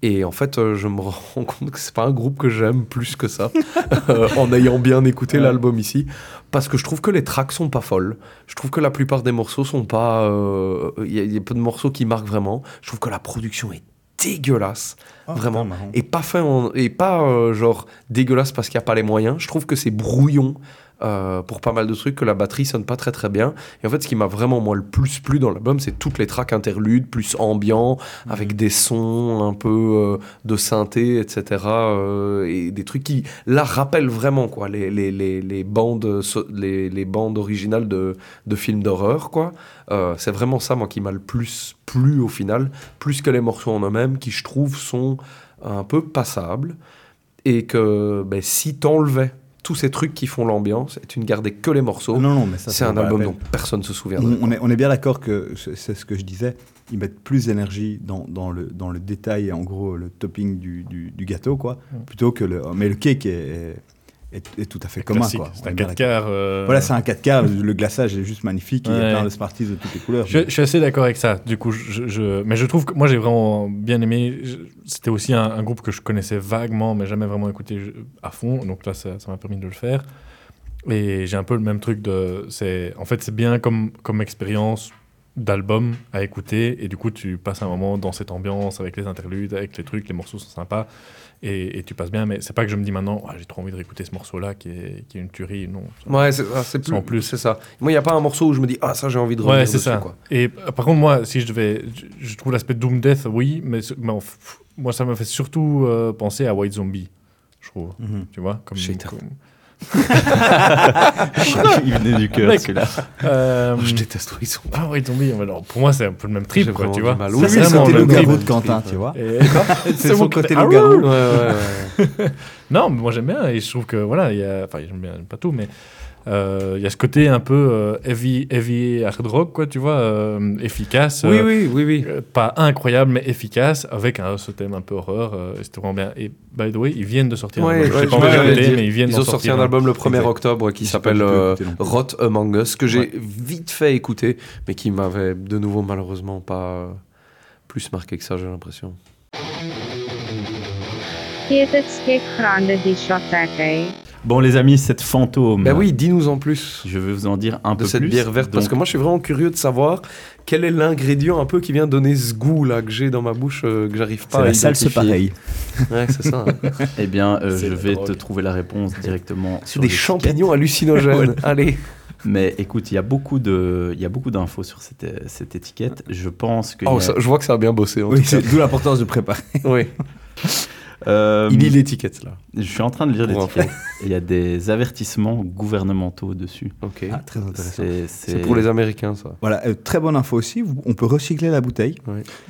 et en fait, euh, je me rends compte que c'est pas un groupe que j'aime plus que ça, euh, en ayant bien écouté Ouais. l'album ici, parce que je trouve que les tracks sont pas folles. Je trouve que la plupart des morceaux sont pas. euh, Il y, a- il y a peu de morceaux qui marquent vraiment. Je trouve que la production est dégueulasse. Ah, vraiment. Et pas fait en- et pas euh, genre dégueulasse parce qu'il n'y a pas les moyens. Je trouve que c'est brouillon euh, pour pas mal de trucs, que la batterie sonne pas très très bien. Et en fait, ce qui m'a vraiment moi le plus plu dans l'album, c'est toutes les tracks interludes, plus ambiants, avec des sons un peu euh, de synthé, etc. euh, et des trucs qui là rappellent vraiment quoi les, les, les, les bandes les, les bandes originales de, de films d'horreur quoi. C'est vraiment ça moi qui m'a le plus plu au final, plus que les morceaux en eux-mêmes qui je trouve sont un peu passables et que ben, si t'enlevais tous ces trucs qui font l'ambiance et tu ne gardais que les morceaux, Ah non, non, mais ça, c'est un album dont personne ne se souviendrait. On, on est, on est bien d'accord que c'est ce que je disais. Ils mettent plus d'énergie dans, dans, le, dans le détail et en gros le topping du, du, du gâteau, quoi, plutôt que le. Mais le cake est, est, est tout à fait commun, c'est un est bien 4 d'accord. quarts. euh, Voilà, c'est un 4 quarts. le glaçage est juste magnifique. Il y a plein de Smarties de toutes les couleurs. Je, je suis assez d'accord avec ça. Du coup, je, je- mais je trouve que moi j'ai vraiment bien aimé. C'était aussi un, un groupe que je connaissais vaguement, mais jamais vraiment écouté à fond. Donc là, ça m'a permis de le faire. Et j'ai un peu le même truc de. C'est en fait c'est bien comme comme expérience d'albums à écouter et du coup tu passes un moment dans cette ambiance avec les interludes, avec les trucs, les morceaux sont sympas et, et tu passes bien. Mais c'est pas que je me dis maintenant Ah, j'ai trop envie de réécouter ce morceau-là qui est, qui est une tuerie. Non. Ouais, c'est ah, c'est plus. Sans plus. C'est ça. Moi, il n'y a pas un morceau où je me dis, ah, ça, j'ai envie de revenir Ouais, c'est dessus, ça. quoi. Et euh, par contre, moi, si je devais. Je, je trouve l'aspect Doom Death, oui, mais, en moi, ça me fait surtout euh, penser à White Zombie, je trouve. Mhm. Tu vois comme- Il venait du cœur Mec. celui-là. Euh, Je déteste White Zombie. Ah, White Zombie, mais non, pour moi, c'est un peu le même trip, quoi, tu vois. C'est Oui, Oui, vraiment c'était le le même garou trip. de Quentin, tu vois. Et- C'est mon son côté Ah, loup-garou. Ouais, ouais, ouais. Non, mais moi j'aime bien et je trouve que voilà, il y a, enfin j'aime bien pas tout, mais euh, il y a ce côté un peu euh, heavy, heavy hard rock, quoi, tu vois, euh, efficace. Oui, euh, oui, oui, oui. euh, pas incroyable, mais efficace, avec un, ce thème un peu horreur. euh, et C'était vraiment bien. Et by the way, ils viennent de sortir un Ouais, album. Je ouais, sais pas mais ils viennent Ils ont sorti un album le 1er Exact. octobre qui s'appelle euh. Rot Among Us, que j'ai Ouais. vite fait écouter, mais qui m'avait de nouveau malheureusement pas euh, plus marqué que ça, j'ai l'impression. Bon, les amis, cette fantôme. Ben oui, dis-nous en plus Je vais vous en dire un de peu cette plus. bière verte, parce que moi je suis vraiment curieux de savoir quel est l'ingrédient un peu qui vient donner ce goût là que j'ai dans ma bouche, euh, que j'arrive pas C'est à la salse pareille. Ouais, c'est ça. hein. Eh bien, euh, je vais drogue. te trouver la réponse directement sur des champignons hallucinogènes. Allez. Mais écoute, il y a beaucoup de, il y a beaucoup d'infos sur cette, cette étiquette. Je pense que. Oh, ça- je vois que ça a bien bossé. En Oui, d'où l'importance de préparer. Oui. Euh, Il lit l'étiquette là. je suis en train de lire l'étiquette. et Il y a des avertissements gouvernementaux dessus. Ok. Ah, très intéressant. C'est, pour les Américains ça. Voilà, euh, très bonne info aussi. On peut recycler la bouteille.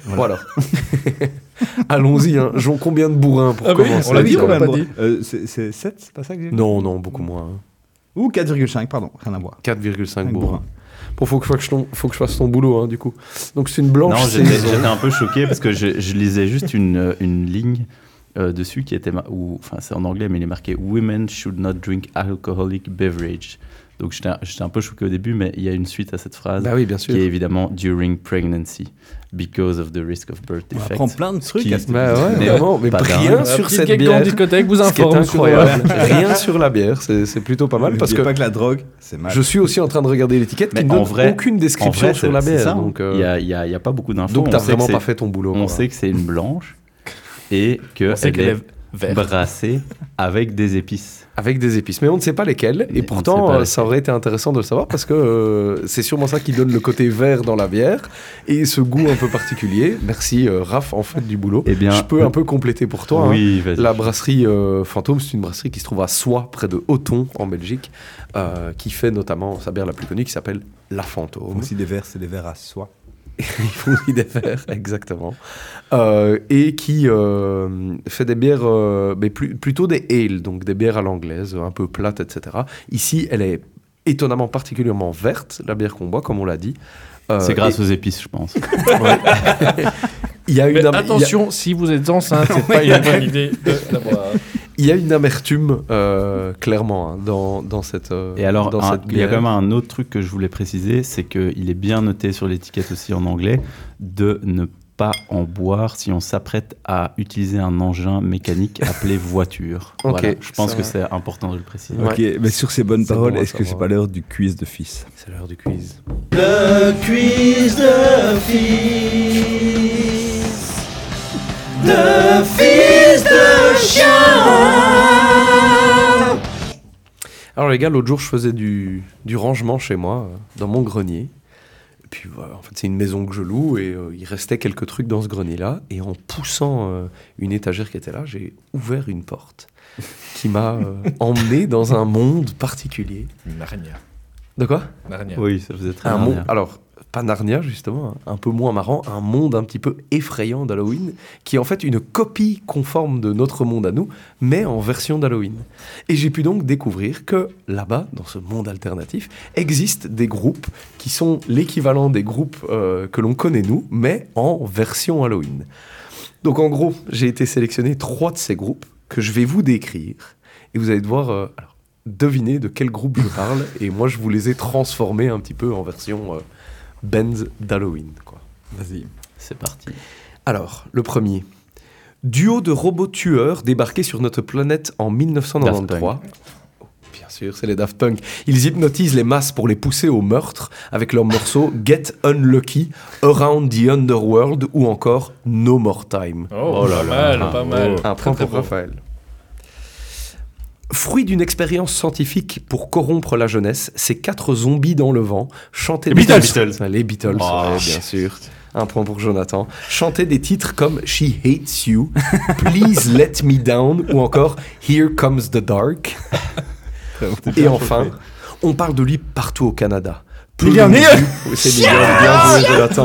Voilà. Allons-y. Hein. J'en combien de bourrins pour Ah oui, commencer on l'a dit, l'a même, pas bon. dit. Euh, c'est c'est 7, c'est pas ça que j'ai dit Non, non, beaucoup moins. hein. Ou 4,5, pardon, rien à voir. 4,5 Cinq bourrins. bourrins. Bon, faut que, faut, que je, faut que je fasse ton boulot, hein, du coup. Donc, c'est une blanche Non, j'étais, un peu choqué parce que je, je lisais juste une, une ligne euh, dessus qui était, ou, enfin c'est en anglais, mais il est marqué Women should not drink alcoholic beverage. Donc j'étais, un peu choqué au début, mais il y a une suite à cette phrase Bah oui, bien sûr. qui est évidemment during pregnancy because of the risk of birth On defect. apprend plein de trucs Qui- à ce Bah ouais, Mais vraiment. Mais pas rien dingue. sur cette bière. discothèque vous informe incroyable. rien sur la bière. C'est plutôt pas mal parce que pas que la drogue, c'est mal. je suis aussi en train de regarder l'étiquette qui Mais ne donne vrai- aucune En description vrai, sur la bière. ça, donc, euh, il n'y a, pas beaucoup d'infos. donc On t'as vraiment pas fait ton boulot. On quoi. sait que c'est une blanche et que qu'elle est est brassée avec des épices. Avec des épices, mais on ne sait pas lesquelles. Mais Et pourtant, lesquelles. ça aurait été intéressant de le savoir parce que euh, c'est sûrement ça qui donne le côté vert dans la bière et ce goût un peu particulier. Merci euh, Raph, en fait, du boulot. Eh bien, Je peux un peu compléter pour toi. hein. Oui. La brasserie euh, Fantôme, c'est une brasserie qui se trouve à Soie, près de Auton, en Belgique, euh, qui fait notamment sa bière la plus connue qui s'appelle La Fantôme. Aussi des verres, c'est des verres à soie. Ils font aussi des verres, exactement. Euh, et qui euh, fait des bières, euh, mais plus- plutôt des ales, donc des bières à l'anglaise, un peu plates, etc. Ici, elle est étonnamment particulièrement verte, la bière qu'on boit, comme on l'a dit. Euh, C'est grâce et aux épices, je pense. Il y a une, Mais il y a- attention, si vous êtes enceinte, c'est pas une bonne idée de la boire. Il y a une amertume, euh, clairement, hein, dans, dans cette euh, Et alors, dans un- cette il y a quand même un autre truc que je voulais préciser, c'est qu'il est bien noté sur l'étiquette aussi en anglais de ne pas en boire si on s'apprête à utiliser un engin mécanique appelé voiture. Ok, Voilà, je pense ça que c'est important de le préciser. Ouais. Ok, mais sur ces bonnes paroles, bon est-ce que c'est pas l'heure du quiz de fils? C'est l'heure du quiz. Le quiz de fils. De fils. Alors les gars, l'autre jour, je faisais du, du rangement chez moi, euh, dans mon grenier. Et puis voilà, en fait, c'est une maison que je loue et euh, il restait quelques trucs dans ce grenier-là. Et en poussant euh, une étagère qui était là, j'ai ouvert une porte qui m'a euh, emmené dans un monde particulier. Narnia. De quoi? Narnia. Oui, ça faisait très un bien. monde, alors pas Narnia justement, hein, un peu moins marrant, un monde un petit peu effrayant d'Halloween, qui est en fait une copie conforme de notre monde à nous, mais en version d'Halloween. Et j'ai pu donc découvrir que là-bas, dans ce monde alternatif, existent des groupes qui sont l'équivalent des groupes euh, que l'on connaît nous, mais en version Halloween. Donc en gros, j'ai été sélectionné trois de ces groupes que je vais vous décrire, et vous allez devoir euh, deviner de quel groupe je parle, et moi je vous les ai transformés un petit peu en version euh, Benz d'Halloween. quoi. Vas-y. C'est parti. Alors, le premier. Duo de robots tueurs débarqués sur notre planète en 1993. Daft Oh, bien sûr, c'est les Daft Punk. Ils hypnotisent les masses pour les pousser au meurtre avec leur morceau Get Unlucky, Around the Underworld ou encore No More Time. Oh, pas mal, pas mal. Un point très pour. Raphaël. Fruit d'une expérience scientifique pour corrompre la jeunesse, ces quatre zombies dans le vent chantaient Les Beatles. Les Beatles, Oh, ouais, bien sûr. Un point pour Jonathan. Chantaient des titres comme She Hates You, Please Let Me Down ou encore Here Comes the Dark. Et enfin, on parle de lui partout au Canada. Neil Young. C'est Neil Young, bien joué Jonathan.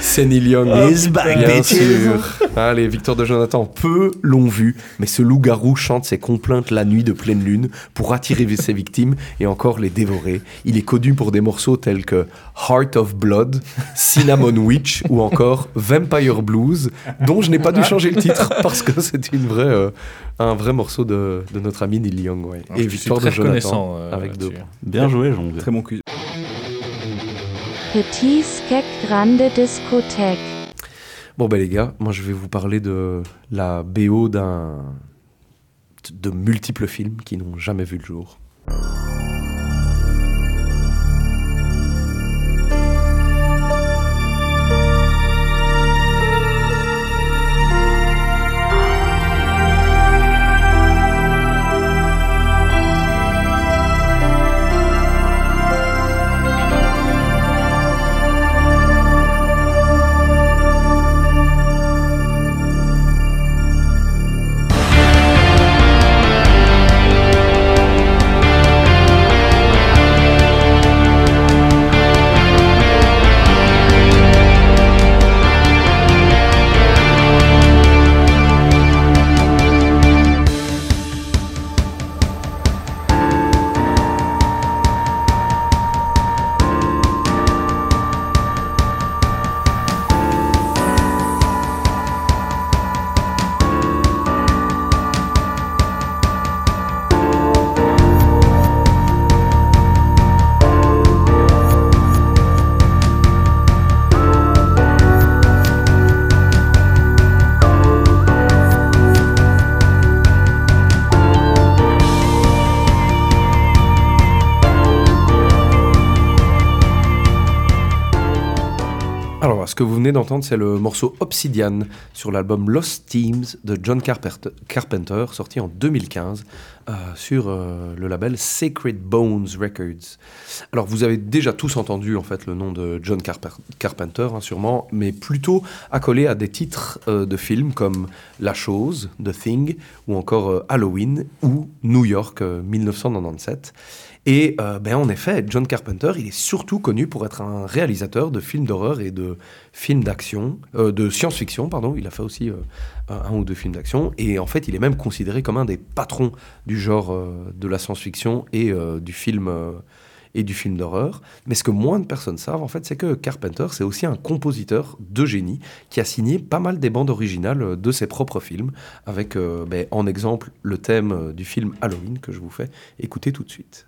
C'est Neil Young. He's back, bien sûr. Allez, victoire de Jonathan. Peu l'ont vu, mais ce loup-garou chante ses complaintes la nuit de pleine lune pour attirer ses victimes et encore les dévorer. Il est connu pour des morceaux tels que Heart of Blood, Cinnamon Witch ou encore Vampire Blues, dont je n'ai pas dû changer le titre parce que c'est une vraie, euh, un vrai morceau de, de notre ami Neil Young. ouais. Ah, Et victoire de très Jonathan reconnaissant, euh, avec deux points. Bien joué, Jean. Très bon quiz. Petit Skek Grande Discothèque. Bon ben les gars, moi je vais vous parler de la BO d'un de multiples films qui n'ont jamais vu le jour. Ce que vous venez d'entendre, c'est le morceau Obsidian sur l'album Lost Teams de John Carpenter, sorti en 2015 euh, sur euh, le label Sacred Bones Records. Alors, vous avez déjà tous entendu en fait le nom de John Carpenter, hein, sûrement, mais plutôt accolé à des titres euh, de films comme La Chose, The Thing, ou encore Halloween ou New York euh, 1997. Et euh, ben, en effet, John Carpenter, il est surtout connu pour être un réalisateur de films d'horreur et de films d'action, euh, de science-fiction, pardon. Il a fait aussi euh, un ou deux films d'action. Et en fait, il est même considéré comme un des patrons du genre de la science-fiction et du film. et du film d'horreur. Mais ce que moins de personnes savent, en fait, c'est que Carpenter, c'est aussi un compositeur de génie qui a signé pas mal des bandes originales de ses propres films, avec ben, en exemple le thème du film Halloween que je vous fais écouter tout de suite.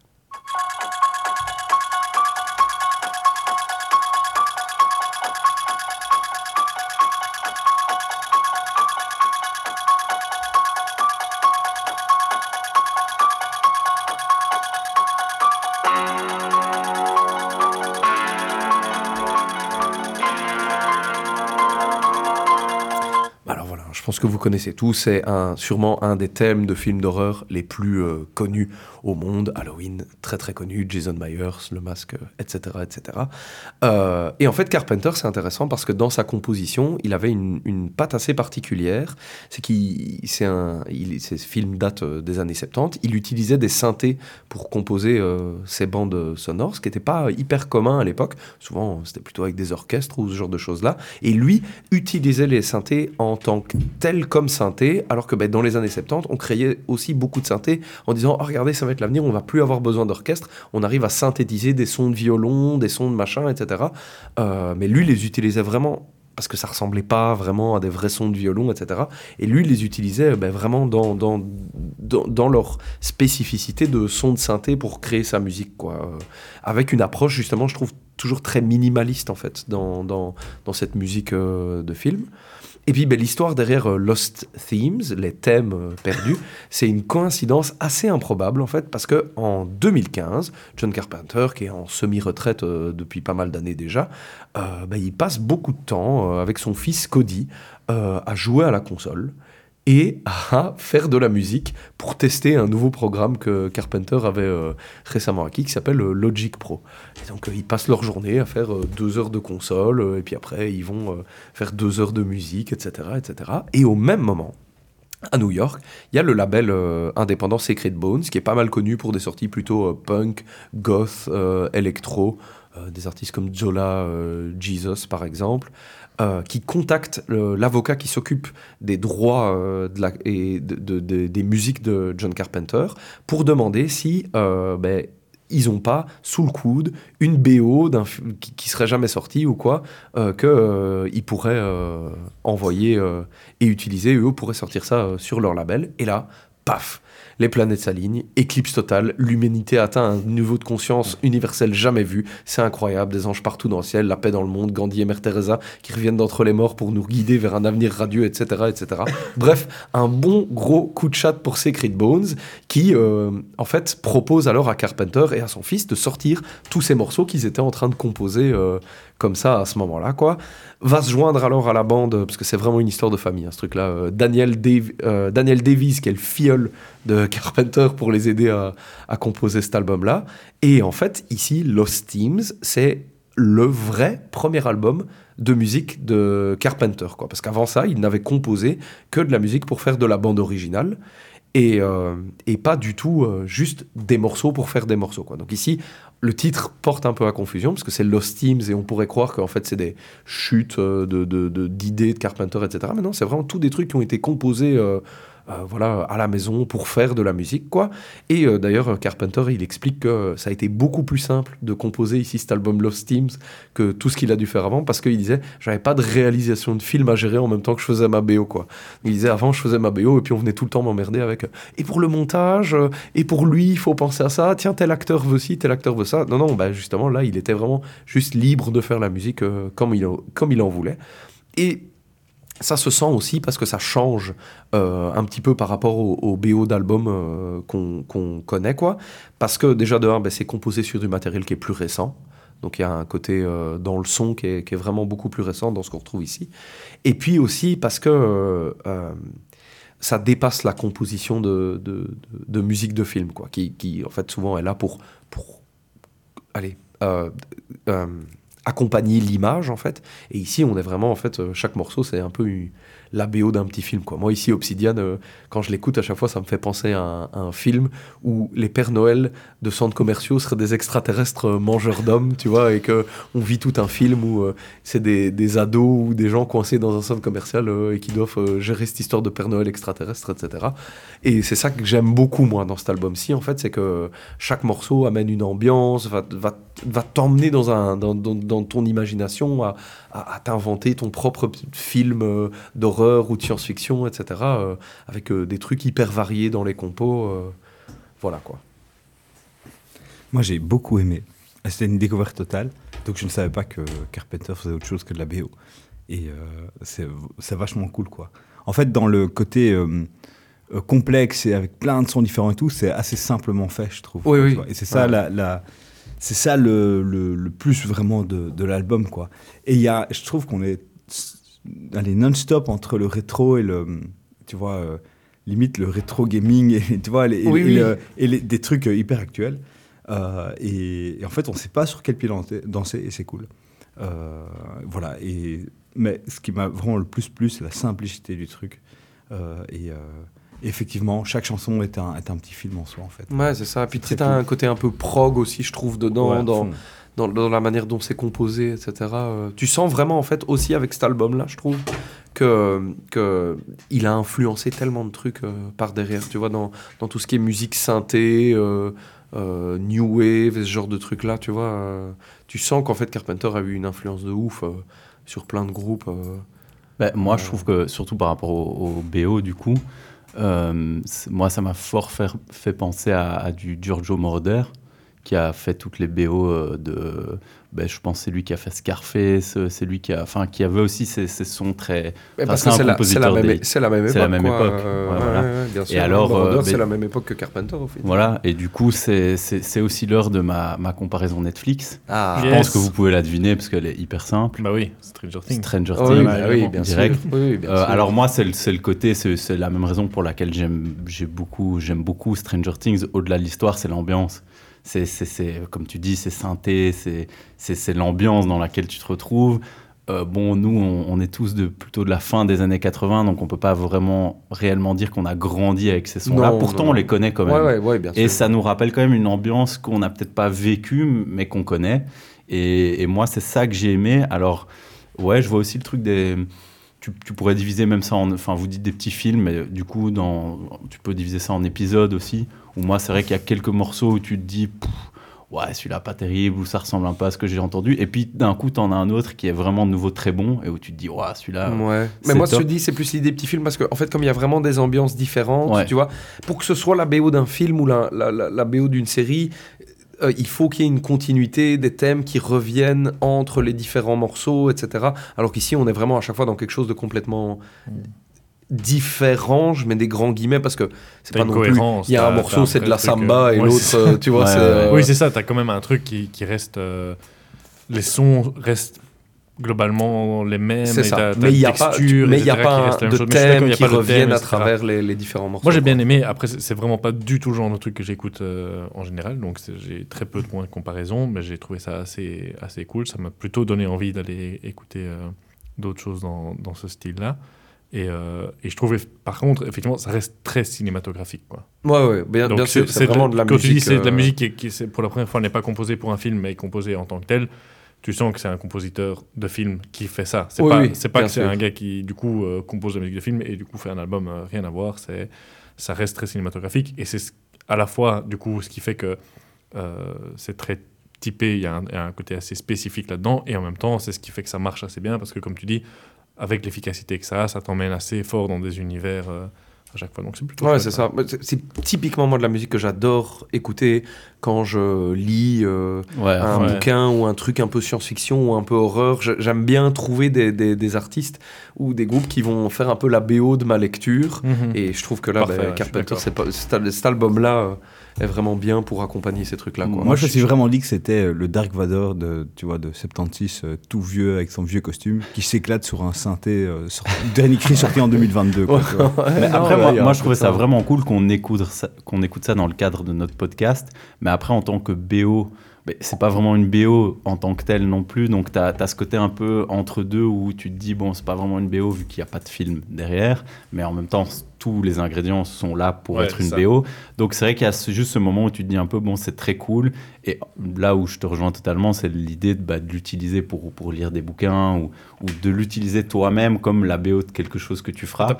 Vous connaissez tous, c'est un, sûrement un des thèmes de films d'horreur les plus euh, connus au monde. Halloween, très très connu, Jason Myers, le masque, etc. etc. Euh, et en fait, Carpenter, c'est intéressant parce que dans sa composition, il avait une, une patte assez particulière. C'est qu'il, c'est un, ces films datent euh, des années 70. Il utilisait des synthés pour composer euh, ses bandes sonores, ce qui n'était pas hyper commun à l'époque. Souvent, c'était plutôt avec des orchestres ou ce genre de choses-là. Et lui utilisait les synthés en tant que tels comme synthés, alors que ben, dans les années 70, on créait aussi beaucoup de synthés en disant oh, regardez, ça va l'avenir, on va plus avoir besoin d'orchestre, on arrive à synthétiser des sons de violon, des sons de machin, etc. Euh, mais lui les utilisait vraiment parce que ça ressemblait pas vraiment à des vrais sons de violon, etc. Et lui, il les utilisait ben, vraiment dans, dans, dans, leur spécificité de son de synthé pour créer sa musique, quoi. Euh, avec une approche, justement, je trouve toujours très minimaliste, en fait, dans, dans, cette musique euh, de film. Et puis ben, l'histoire derrière euh, Lost Themes, les thèmes euh, perdus, c'est une coïncidence assez improbable en fait, parce que en 2015, John Carpenter, qui est en semi-retraite euh, depuis pas mal d'années déjà, ben, il passe beaucoup de temps avec son fils Cody à jouer à la console et à faire de la musique pour tester un nouveau programme que Carpenter avait euh, récemment acquis qui s'appelle euh, Logic Pro. Et donc euh, ils passent leur journée à faire deux heures de console et puis après ils vont faire deux heures de musique, etc., etc. Et au même moment, à New York, il y a le label indépendant Sacred Bones qui est pas mal connu pour des sorties plutôt punk, goth, électro, des artistes comme Zola, Jesus par exemple. Euh, qui contacte l'avocat qui s'occupe des droits euh, et de, des musiques de John Carpenter pour demander si euh, ben, ils n'ont pas sous le coude une BO qui, qui serait jamais sortie ou quoi qu'ils pourraient envoyer et utiliser. Eux pourraient sortir ça sur leur label. Et là, paf les planètes s'alignent, éclipse totale, l'humanité atteint un niveau de conscience universel jamais vu, c'est incroyable, des anges partout dans le ciel, la paix dans le monde, Gandhi et Mère Teresa qui reviennent d'entre les morts pour nous guider vers un avenir radieux, etc. etc. Bref, un bon gros coup de chat pour Secret Bones qui, euh, en fait, propose alors à Carpenter et à son fils de sortir tous ces morceaux qu'ils étaient en train de composer euh, comme ça à ce moment-là, quoi. Va se joindre alors à la bande, parce que c'est vraiment une histoire de famille, hein, ce truc-là. Euh, Daniel, euh, Davies, qui est le filleul de Carpenter pour les aider à, composer cet album-là. Et en fait, ici, Lost Teams, c'est le vrai premier album de musique de Carpenter, quoi. Parce qu'avant ça, il n'avait composé que de la musique pour faire de la bande originale. Et, euh, pas du tout juste des morceaux pour faire des morceaux. Quoi. Donc ici, le titre porte un peu à confusion parce que c'est Lost Teams et on pourrait croire qu'en fait c'est des chutes euh, d'idées de, de, Carpenter, etc. Mais non, c'est vraiment tous des trucs qui ont été composés euh, voilà, à la maison pour faire de la musique, quoi. Et euh, d'ailleurs, Carpenter, il explique que ça a été beaucoup plus simple de composer ici cet album Lost Teams que tout ce qu'il a dû faire avant, parce qu'il disait, j'avais pas de réalisation de film à gérer en même temps que je faisais ma BO, quoi. Il disait, avant, je faisais ma BO et puis on venait tout le temps m'emmerder avec, et pour le montage, et pour lui, il faut penser à ça, tiens, tel acteur veut ci, tel acteur veut ça. Non, non, bah justement, là, il était vraiment juste libre de faire la musique euh, comme, il, comme il en voulait. Et ça se sent aussi parce que ça change euh, un petit peu par rapport au, BO d'album euh, qu'on connaît, quoi. Parce que déjà, de un, ben, c'est composé sur du matériel qui est plus récent. Donc il y a un côté euh, dans le son qui est, vraiment beaucoup plus récent dans ce qu'on retrouve ici. Et puis aussi parce que ça dépasse la composition de, musique de film, quoi, qui, qui, en fait souvent est là pour, pour allez, accompagner l'image en fait. Et ici, on est vraiment en fait, euh, chaque morceau, c'est un peu la BO d'un petit film. Quoi. Moi, ici, Obsidian, euh, quand je l'écoute, à chaque fois, ça me fait penser à un, film où les Pères Noël de centres commerciaux seraient des extraterrestres euh, mangeurs d'hommes, tu vois, et que on vit tout un film où c'est des, des, ados ou des gens coincés dans un centre commercial et qui doivent gérer cette histoire de Père Noël extraterrestre, etc. Et c'est ça que j'aime beaucoup, moi, dans cet album-ci, en fait, c'est que chaque morceau amène une ambiance, va, va, va t'emmener dans, dans, dans, dans, ton imagination à, à, t'inventer ton propre film d'horreur ou de science-fiction, etc. Euh, avec euh, des trucs hyper variés dans les compos. Euh, voilà quoi. Moi j'ai beaucoup aimé. C'était une découverte totale. Donc je ne savais pas que Carpenter faisait autre chose que de la BO. Et c'est vachement cool quoi. En fait, dans le côté complexe et avec plein de sons différents et tout, c'est assez simplement fait, je trouve. Oui, oui. Et c'est ça la, la c'est ça le, le, plus vraiment de, de l'album quoi. Et il y a, je trouve qu'on est aller non-stop entre le rétro et le, tu vois, euh, limite le rétro gaming et, tu vois, et, et, des trucs euh, hyper actuels. Euh, et, en fait, on ne sait pas sur quel pied danser et c'est cool. voilà. Et, mais ce qui m'a vraiment le plus plu, c'est la simplicité du truc. et effectivement, chaque chanson est un, est un, petit film en soi, en fait. Ouais, c'est ça. Puis as un côté un peu prog aussi, je trouve, dedans, dans, dans, la manière dont c'est composé, etc. Euh, tu sens vraiment, en fait, aussi avec cet album-là, je trouve, que, que il a influencé tellement de trucs euh, par derrière, tu vois, dans, dans, tout ce qui est musique synthé, euh, new wave, ce genre de trucs-là, tu vois. tu sens qu'en fait, Carpenter a eu une influence de ouf sur plein de groupes. Ben, moi, je trouve que, surtout par rapport au, BO, du coup, moi, ça m'a fort fait, fait penser à, à, du Giorgio Moroder qui a fait toutes les BO euh, de. Ben, je pense que c'est lui qui a fait Scarface, euh, c'est lui qui a. Enfin, qui avait aussi ses, ses sons très. Parce c'est que c'est la, la même, des- c'est la même époque. c'est la même quoi. époque. Euh, Ouais, ouais, voilà. ouais, bien sûr. Et alors, euh, c'est mais- la même époque que Carpenter au final. Voilà, et du coup, c'est- aussi l'heure de ma, ma comparaison Netflix. Ah, Je Yes. pense que vous pouvez la deviner parce qu'elle est hyper simple. Bah oui, Stranger Things. Stranger Things, oui, bah oui, bien direct. sûr. Oui, bien Euh, sûr. alors moi, c'est le, c'est le côté, c'est c'est la même raison pour laquelle j'aime j'ai beaucoup, j'aime beaucoup Stranger Things. Au-delà de l'histoire, c'est l'ambiance. C'est, comme tu dis, c'est synthé, c'est, l'ambiance dans laquelle tu te retrouves. Euh, bon, nous, on, on est tous de, plutôt de la fin des années 80, donc on peut pas vraiment réellement dire qu'on a grandi avec ces sons-là. Pourtant, non. on les connaît quand même. Ouais, ouais, ouais, bien sûr. Et ça nous rappelle quand même une ambiance qu'on n'a peut-être pas vécue, mais qu'on connaît. Et, et moi, c'est ça que j'ai aimé. Alors, ouais, je vois aussi le truc des. Tu, tu pourrais diviser même ça en. Enfin, vous dites des petits films, mais du coup, dans, tu peux diviser ça en épisodes aussi. Ou moi, c'est vrai qu'il y a quelques morceaux où tu te dis. Pff, Ouais, celui-là pas terrible, ou ça ressemble un peu à ce que j'ai entendu. Et puis d'un coup, t'en as un autre qui est vraiment de nouveau très bon, et où tu te dis, ouais, celui-là. Ouais. Mais moi, je top. te dis, c'est plus l'idée petit film parce qu'en en fait, comme il y a vraiment des ambiances différentes, Ouais. tu vois, pour que ce soit la BO d'un film ou la, la, la, la BO d'une série, euh, il faut qu'il y ait une continuité des thèmes qui reviennent entre les différents morceaux, etc. Alors qu'ici, on est vraiment à chaque fois dans quelque chose de complètement différent, je mets des grands guillemets parce que c'est pas non plus. Il y a un morceau, c'est de la truc, samba euh, et ouais, l'autre, euh, tu vois, Ouais, euh, Oui, c'est ça, t'as quand même un truc qui, qui reste. euh, les sons restent globalement les mêmes. C'est ça. Mais il n'y a pas, texture, mais il y a etc., qui de a qui thème, reviennent à travers les, les différents morceaux. Moi j'ai bien aimé, après c'est vraiment pas du tout le genre de truc que j'écoute euh, en général, donc j'ai très peu de points de comparaison, mais j'ai trouvé ça assez, assez cool, ça m'a plutôt donné envie d'aller écouter euh, d'autres choses dans, dans ce style-là. Et, euh, et je trouvais par contre, effectivement, ça reste très cinématographique. Quoi. Ouais, ouais, bien, sûr, c'est vraiment de la quand musique. tu dis c'est de la musique qui, qui, pour la première fois n'est pas composée pour un film, mais composée en tant que tel, tu sens que c'est un compositeur de film qui fait ça. C'est Oui, pas, oui, c'est pas que c'est un gars qui du coup euh, compose la musique de film et du coup fait un album, euh, rien à voir. C'est, ça reste très cinématographique et c'est ce- à la fois du coup ce qui fait que euh, c'est très typé, il y, a un- il y a un côté assez spécifique là-dedans et en même temps c'est ce qui fait que ça marche assez bien parce que comme tu dis, avec l'efficacité que ça a, ça t'emmène assez fort dans des univers à chaque fois. Donc c'est plutôt Ouais, c'est hein. ça. C'est typiquement moi de la musique que j'adore écouter quand je lis euh, Ouais, un ouais. bouquin ou un truc un peu science-fiction ou un peu horreur. J'aime bien trouver des, des- des artistes ou des groupes qui vont faire un peu la BO de ma lecture. Mhm. Et je trouve que là, Parfait, ben, suis Carpenter, cet album-là euh, est vraiment bien pour accompagner ces trucs-là. quoi. Moi, je me suis vraiment dit que c'était euh, le Dark Vador de, tu vois, de 76, euh, tout vieux avec son vieux costume, qui s'éclate sur un synthé, euh, sur- dernier cri sorti en 2022. quoi, tu vois. Mais Non, après, ouais, moi, je trouvais ça vraiment cool qu'on écoute, ça- qu'on écoute ça dans le cadre de notre podcast. Mais après, en tant que BO, c'est pas vraiment une BO en tant que telle non plus. Donc, tu as, ce côté un peu entre deux où tu te dis, bon, c'est pas vraiment une BO vu qu'il n'y a pas de film derrière. Mais en même temps, tous les ingrédients sont là pour Ouais, être une ça. BO. Donc, c'est vrai qu'il y a ce- juste ce moment où tu te dis un peu, bon, c'est très cool. Et là où je te rejoins totalement, c'est l'idée de, bah, de l'utiliser pour, pour lire des bouquins ou, ou de l'utiliser toi-même comme la BO de quelque chose que tu feras.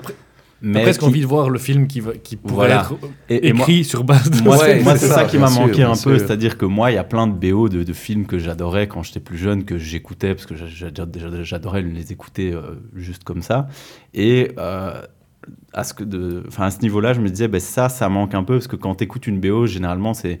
Mais presque qui- envie de voir le film qui, va, qui pourrait Voilà. être et- et moi- écrit sur base de Moi, Ouais, c'est, moi, c'est c'est ça, ça, qui m'a manqué un peu. sûr. C'est-à-dire que moi, il y a plein de BO de, de films que j'adorais quand j'étais plus jeune, que j'écoutais, parce que j'a- j'a- j'a- j'adorais les écouter euh, juste comme ça. Et euh, à ce, que de, à ce niveau-là, je me disais, ben, ça, ça manque un peu, parce que quand tu écoutes une BO, généralement, c'est.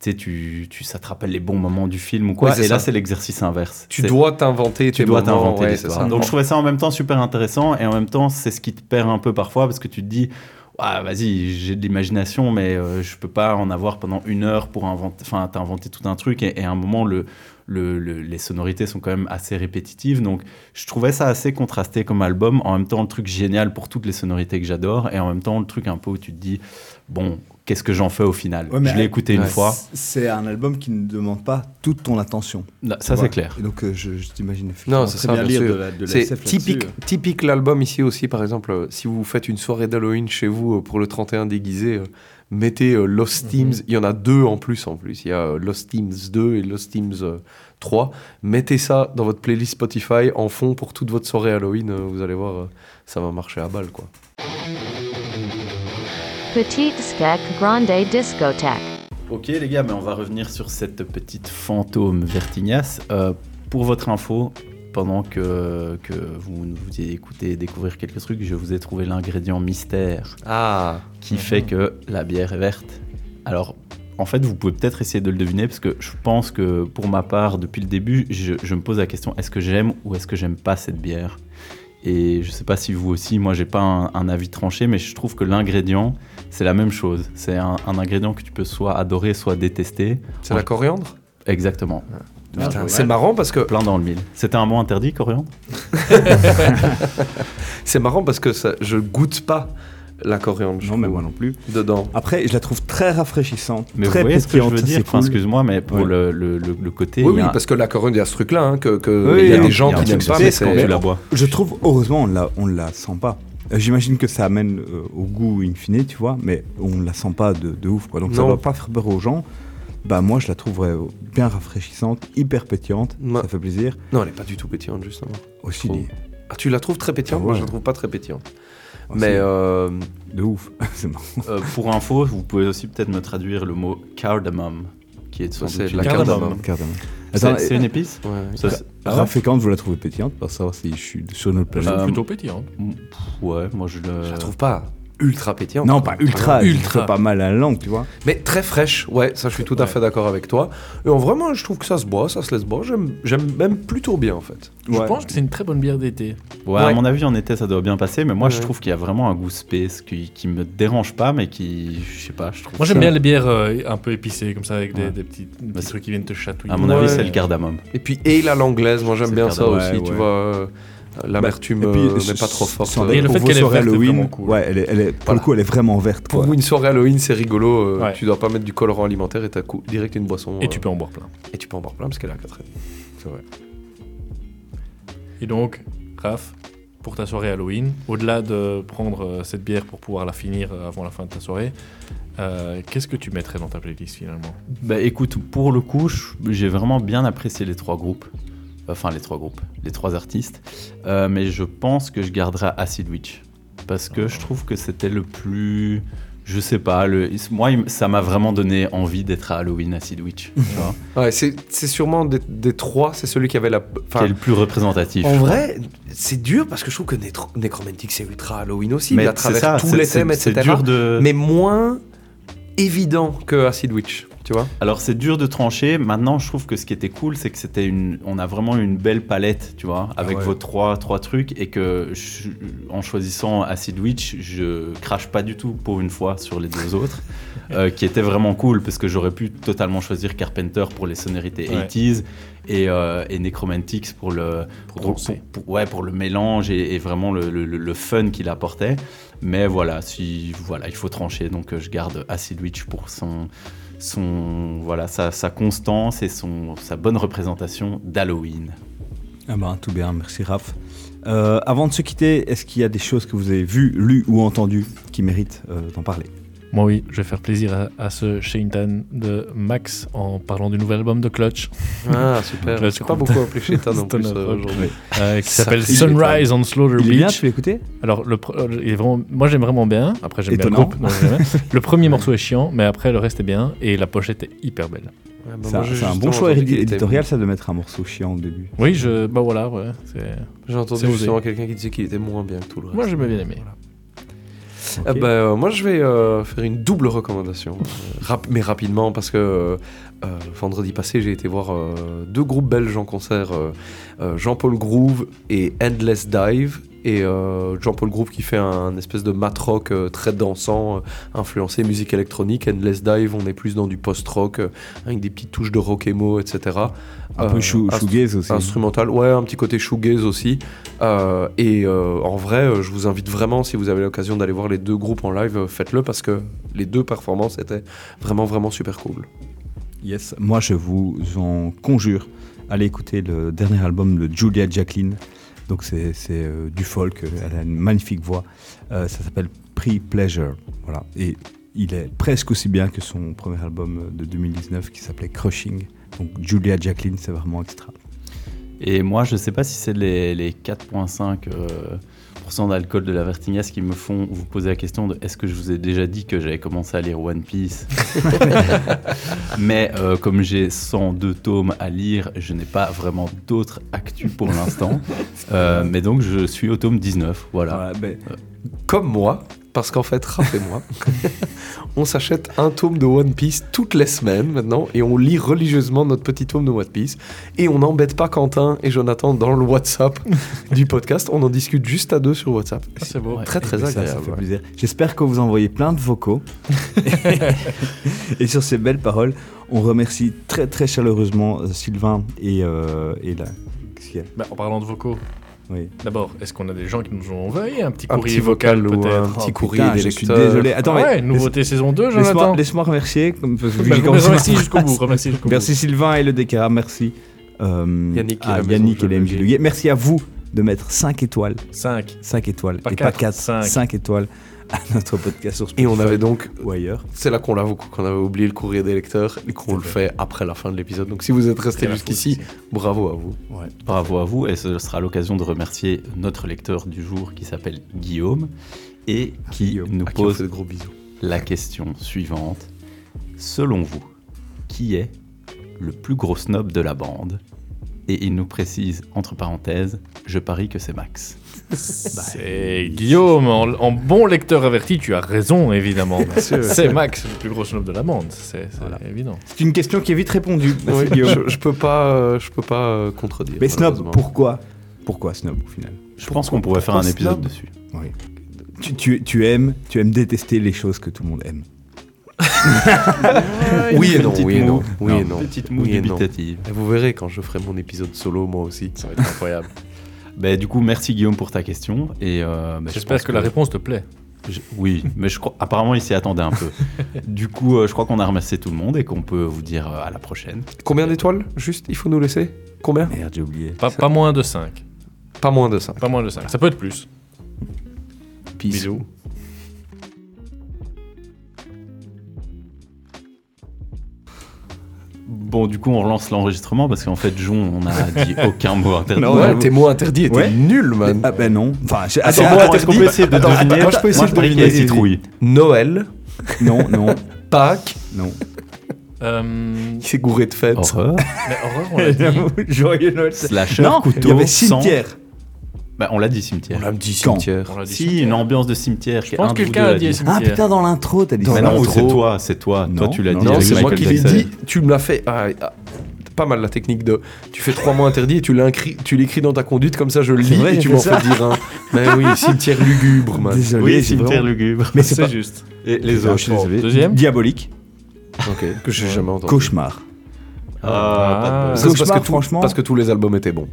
Tu sais, tu, tu, ça te rappelle les bons moments du film ou quoi. Et là, c'est l'exercice inverse. Tu dois t'inventer tu dois t'inventer ouais, ça. Donc je trouvais ça en même temps super intéressant et en même temps c'est ce qui te perd un peu parfois parce que tu te dis ah, vas-y j'ai de l'imagination mais euh, je peux pas en avoir pendant une heure pour inventer enfin t'inventer tout un truc et, et à un moment le, le- le- les sonorités sont quand même assez répétitives donc je trouvais ça assez contrasté comme album en même temps le truc génial pour toutes les sonorités que j'adore et en même temps le truc un peu où tu te dis bon qu'est-ce que j'en fais au final Ouais, je l'ai écouté une fois C'est un album qui ne demande pas toute ton attention. Ça c'est clair Et donc, euh, je, je t'imagine effectivement Non, c'est bien bien lire sûr. de la, C'est typique, typique l'album ici aussi, par exemple, euh, si vous faites une soirée d'Halloween chez vous euh, pour le 31 déguisé, euh, mettez euh, Lost Teams, il y en a deux en plus en plus, il y a euh, Lost Teams 2 et Lost Teams euh, 3, mettez ça dans votre playlist Spotify en fond pour toute votre soirée Halloween, euh, vous allez voir, euh, ça va marcher à balle quoi. Petite skek grande discothèque. Ok les gars, mais on va revenir sur cette petite fantôme vertignasse. Euh, pour votre info, pendant que, que vous nous écoutez découvrir quelques trucs, je vous ai trouvé l'ingrédient mystère Ah qui fait que la bière est verte. Alors, en fait, vous pouvez peut-être essayer de le deviner parce que je pense que pour ma part, depuis le début, je, je me pose la question est-ce que j'aime ou est-ce que j'aime pas cette bière? Et je sais pas si vous aussi, moi j'ai pas un, un avis tranché, mais je trouve que l'ingrédient, c'est la même chose. C'est un, un ingrédient que tu peux soit adorer, soit détester. C'est la coriandre? Exactement. C'est marrant parce que Plein dans le mille. C'était un mot interdit, coriandre c'est marrant parce que ça, je goûte pas la coriandre. je Non, mais moi non plus. Dedans. Après, je la trouve très rafraîchissante, Mais très vous voyez ce que je veux ça, dire Enfin, cool. excuse-moi, mais pour Ouais. le, le, le- le côté. Oui, oui, a- parce que la coriandre, il y a ce truc-là, hein, que, que Oui, il y a il y a des gens a qui n'aiment pas, mais c'est. quand tu la bois. Je trouve, heureusement, on la, on la sent pas. Euh, J'imagine que ça amène euh, au goût in fine, tu vois, mais on la sent pas de, de ouf, quoi. Donc ça Non. doit pas faire peur aux gens. Bah moi, je la trouverais bien rafraîchissante, hyper pétillante, ça fait plaisir. Non, elle est pas du tout pétillante, justement. Aussi, Trop. les- Ah, tu la trouves très pétillante? Ah Moi, je la trouve pas très pétillante. ah, Mais euh, de ouf, c'est marrant. Euh, pour info, vous pouvez aussi peut-être me traduire le mot cardamom, qui est c'est de la. Cardamome. C'est une épice? Ouais. Ça, Ah, vous la trouvez pétillante? Pour savoir si je suis sur notre C'est planète. Euh, plutôt pétillant. Pff, Ouais, moi je le. Je la trouve pas ultra pétillante. non, pas ultra, Vraiment. ultra. fait pas mal à la langue, tu vois. Mais très fraîche, ouais, ça je suis tout à Ouais. fait d'accord avec toi. Et en vrai, moi, je trouve que ça se boit, ça se laisse boire. J'aime j'aime même plutôt bien en fait. Je Ouais. pense que c'est une très bonne bière d'été. Ouais, à mon avis, en été, ça doit bien passer, mais moi je trouve qu'il y a vraiment un goût space qui, qui me dérange pas, mais qui. Je sais pas, je trouve. Moi j'aime bien les bières euh, un peu épicées, comme ça, avec des, Ouais. des petits, des Bah, petits trucs qui viennent te chatouiller. À mon Ouais. avis, c'est le cardamome. Et puis, et à l'anglaise, moi j'aime bien ça aussi, ouais, tu ouais. vois. Euh, L'amertume euh, mais pas trop forte. euh. Et le pour fait qu'elle est verte est Halloween, cool. Ouais, elle est, elle est- pour Voilà. le coup, elle est vraiment verte. Pour quoi. une soirée Halloween, c'est rigolo. euh, Ouais. Tu dois pas mettre du colorant alimentaire et t'as cou- direct une boisson. Et euh, tu peux en boire plein. et tu peux en boire plein parce qu'elle a 4 C'est vrai. Et donc, Raph, pour ta soirée Halloween, au-delà de prendre euh, cette bière pour pouvoir la finir euh, avant la fin de ta soirée, euh, qu'est-ce que tu mettrais dans ta playlist finalement? Bah écoute, pour le coup, j'ai vraiment bien apprécié les trois groupes. Enfin, les trois groupes, les trois artistes. Euh, mais je pense que je garderai Acid Witch. Parce que je trouve que c'était le plus. Je sais pas, le, moi, il ça m'a vraiment donné envie d'être à Halloween Acid Witch. tu vois, Ouais, c'est sûrement des, des trois, c'est celui qui avait la. qui est le plus représentatif. en vrai, c'est dur parce que je trouve que Necro- Necromantic c'est ultra Halloween aussi, Mais mais à c'est travers ça, tous les thèmes, etc. de- Mais moins évident que Acid Witch, tu vois. Alors c'est dur de trancher. Maintenant, je trouve que ce qui était cool, c'est que c'était une, on a vraiment une belle palette, tu vois, avec ouais. vos trois trois trucs et que je- en choisissant Acid Witch, je crache pas du tout pour une fois sur les deux autres, euh, qui étaient vraiment cool parce que j'aurais pu totalement choisir Carpenter pour les sonorités Ouais. 80s et, euh, et Necromantics pour le Pour ouais, pour le mélange et, et vraiment le, le- le fun qu'il apportait. Mais voilà, si voilà, il faut trancher. Donc euh, je garde Acid Witch pour son voilà sa, constance et sa bonne représentation d'Halloween. Ah ben, tout bien, merci Raph. Euh, avant de se quitter, est-ce qu'il y a des choses que vous avez vues, lues ou entendues qui méritent euh, d'en parler? Moi oui, je vais faire plaisir à, à ce Shane de Max en parlant du nouvel album de Clutch Ah, super. Let's J'ai pas beaucoup apprécié ça non plus euh, aujourd'hui. euh, qui s'appelle Sunrise on Slaughter Il est bien, Beach. tu l'as écouté Alors, le, euh, il est vraiment, moi j'aime vraiment bien. Après, j'aime bien le groupe. le premier morceau est chiant, mais après, le reste est bien. Et la pochette est hyper belle. Ouais, bah, C'est un, c'est bon choix éditorial, ça, de mettre un morceau chiant au début. Oui, je, bah voilà, ouais. c'est- J'ai entendu C'est justement quelqu'un qui disait qu'il était moins bien que tout le reste. Moi, j'ai bien aimé. Ah bah, euh, moi, je vais euh, faire une double recommandation, euh, rap- mais rapidement, parce que vendredi passé, j'ai été voir euh, deux groupes belges en concert, euh, euh, Jean-Paul Groove et Endless Dive. Et euh, Jean-Paul Groove qui fait un espèce de mat rock euh, très dansant, euh, influencé musique électronique. Endless Dive, on est plus dans du post-rock, avec des petites touches de rock emo, etc. Un peu shoegaze aussi. Instrumental, ouais, un petit côté shoegaze aussi. Et en vrai, je vous invite vraiment, si vous avez l'occasion d'aller voir les deux groupes en live, faites-le parce que les deux performances étaient vraiment, vraiment super cool. Yes, moi je vous en conjure, allez écouter le dernier album de Julia Jacqueline. Donc c'est euh, du folk, euh, elle a une magnifique voix. Euh, ça s'appelle Pre-Pleasure. Voilà. Et il est presque aussi bien que son premier album de 2019 qui s'appelait Crushing. Donc Julia Jacqueline, c'est vraiment extra. Et moi, je sais pas si c'est les, les 4,5 euh, d'alcool de la Vertignas qui me font vous poser la question de est-ce que je vous ai déjà dit que j'avais commencé à lire One Piece Mais euh, comme j'ai 102 tomes à lire, je n'ai pas vraiment d'autres actus pour l'instant. Euh, mais donc je suis au tome 19, voilà. Voilà, ben, Comme moi, parce qu'en fait, Raph et moi, on s'achète un tome de One Piece toutes les semaines maintenant et on lit religieusement notre petit tome de One Piece et on n'embête pas Quentin et Jonathan dans le WhatsApp du podcast. On en discute juste à deux sur WhatsApp. Ah, c'est beau. Très très Et ça, ça agréable. fait plaisir. J'espère que vous envoyez plein de vocaux. et sur ces belles paroles, on remercie très très chaleureusement euh, Sylvain et, euh, et la. Bah, en parlant de vocaux, Oui. d'abord, est-ce qu'on a des gens qui nous ont envoyé un petit Un courrier petit vocal vocal ou un petit Oh, courrier putain, des je suis désolé. Attends, ouais, mais nouveauté saison 2, laisse-moi Jonathan. laisse-moi remercier. Comme, parce que Bah, remercie jusqu'au bout, remercie bout. Merci Sylvain et le DKA, merci. Euh, Yannick et à Maison Yannick et la MJ. Merci à vous de mettre 5 étoiles, 5. 5 étoiles, Pas et quatre, pas 4, cinq. 5 étoiles à notre podcast sur Et on Spotify avait donc, ou ailleurs. c'est là qu'on l'a qu'on avait oublié le courrier des lecteurs et qu'on le fait après la fin de l'épisode. Donc si vous êtes resté jusqu'ici, bravo à vous. Bravo à vous et ce sera l'occasion de remercier notre lecteur du jour qui s'appelle Guillaume et qui Guillaume, nous qui pose de gros bisous. la question suivante. Selon vous, qui est le plus gros snob de la bande? Et il nous précise, entre parenthèses, je parie que c'est Max. C'est Guillaume, en, en bon lecteur averti, tu as raison, évidemment. c'est Max, le plus gros snob de la bande, c'est évident. C'est une question qui est vite répondue. Oui, je, je peux pas, euh, je peux pas euh, contredire. Mais Snob, pourquoi? Pourquoi Snob au final? Je pense qu'on pourrait faire un épisode snob dessus. tu, tu, tu aimes, tu aimes détester les choses que tout le monde aime. Oui et non, Petite oui et non, oui et non. Petite moue Oui et non. dubitative. Et vous verrez quand je ferai mon épisode solo, moi aussi. Ça va être incroyable. Ben, du coup, merci Guillaume pour ta question. Et euh, je J'espère que, la réponse te plaît. Je- Oui, mais je crois, apparemment il s'y attendait un peu. du coup, euh, je crois qu'on a remercié tout le monde et qu'on peut vous dire euh, à la prochaine. Combien d'étoiles Juste, il faut nous laisser? Combien? Merde, j'ai oublié. Pas, pas moins de 5. Pas moins de 5. Pas moins de 5. Ça peut être plus. Peace. Bisous. Bon, du coup, on relance l'enregistrement parce qu'en fait, Jon, on a dit aucun mot interdit. Non, Ouais, tes mots interdits étaient Ouais. nuls, man. Ah ben non. Enfin, j'ai- Attends, attends, attends, est-ce qu'on peut essayer de Attends, deviner moi, je peux essayer de deviner. citrouille. Noël, non, non, Pâques, non. Euh, il s'est gouré de fête. Horreur, mais horreur, on l'a dit. Joyeux Noël. slasher, Non, couteau, il y avait sang. cimetière. Bah, on l'a dit On cimetière. l'a dit Quand cimetière. On l'a dit Si, cimetière. une ambiance de cimetière. Je pense que quelqu'un a dit Ah cimetière. putain, dans l'intro, t'as dit Mais ça. non, c'est toi, c'est toi. Non, toi, tu l'as dit. Non, c'est moi qui l'ai dit. Tu me l'as fait. ah, ah, pas mal la technique de. Tu fais trois mots interdits et tu l'écris, tu l'écris dans ta conduite comme ça, je le lis vrai, et tu m'en fais dire un. Mais oui, cimetière lugubre, man. Désolé, Oui, cimetière vraiment- lugubre. Mais c'est pas. juste. Et les Ah, autres je suis désolé. Deuxième Diabolique. Ok, que j'ai jamais entendu. Cauchemar. Ah, parce que franchement. Parce que tous les albums étaient bons.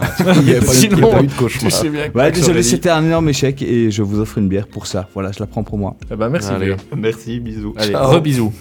Il n'y a, pas eu- il y a Sinon, pas eu de Tu sais bien Ouais, désolé, c'était un énorme échec et je vous offre une bière pour ça. Voilà, je la prends pour moi. Eh ben, merci, Allez. Merci, bisous. Allez, re-bisous.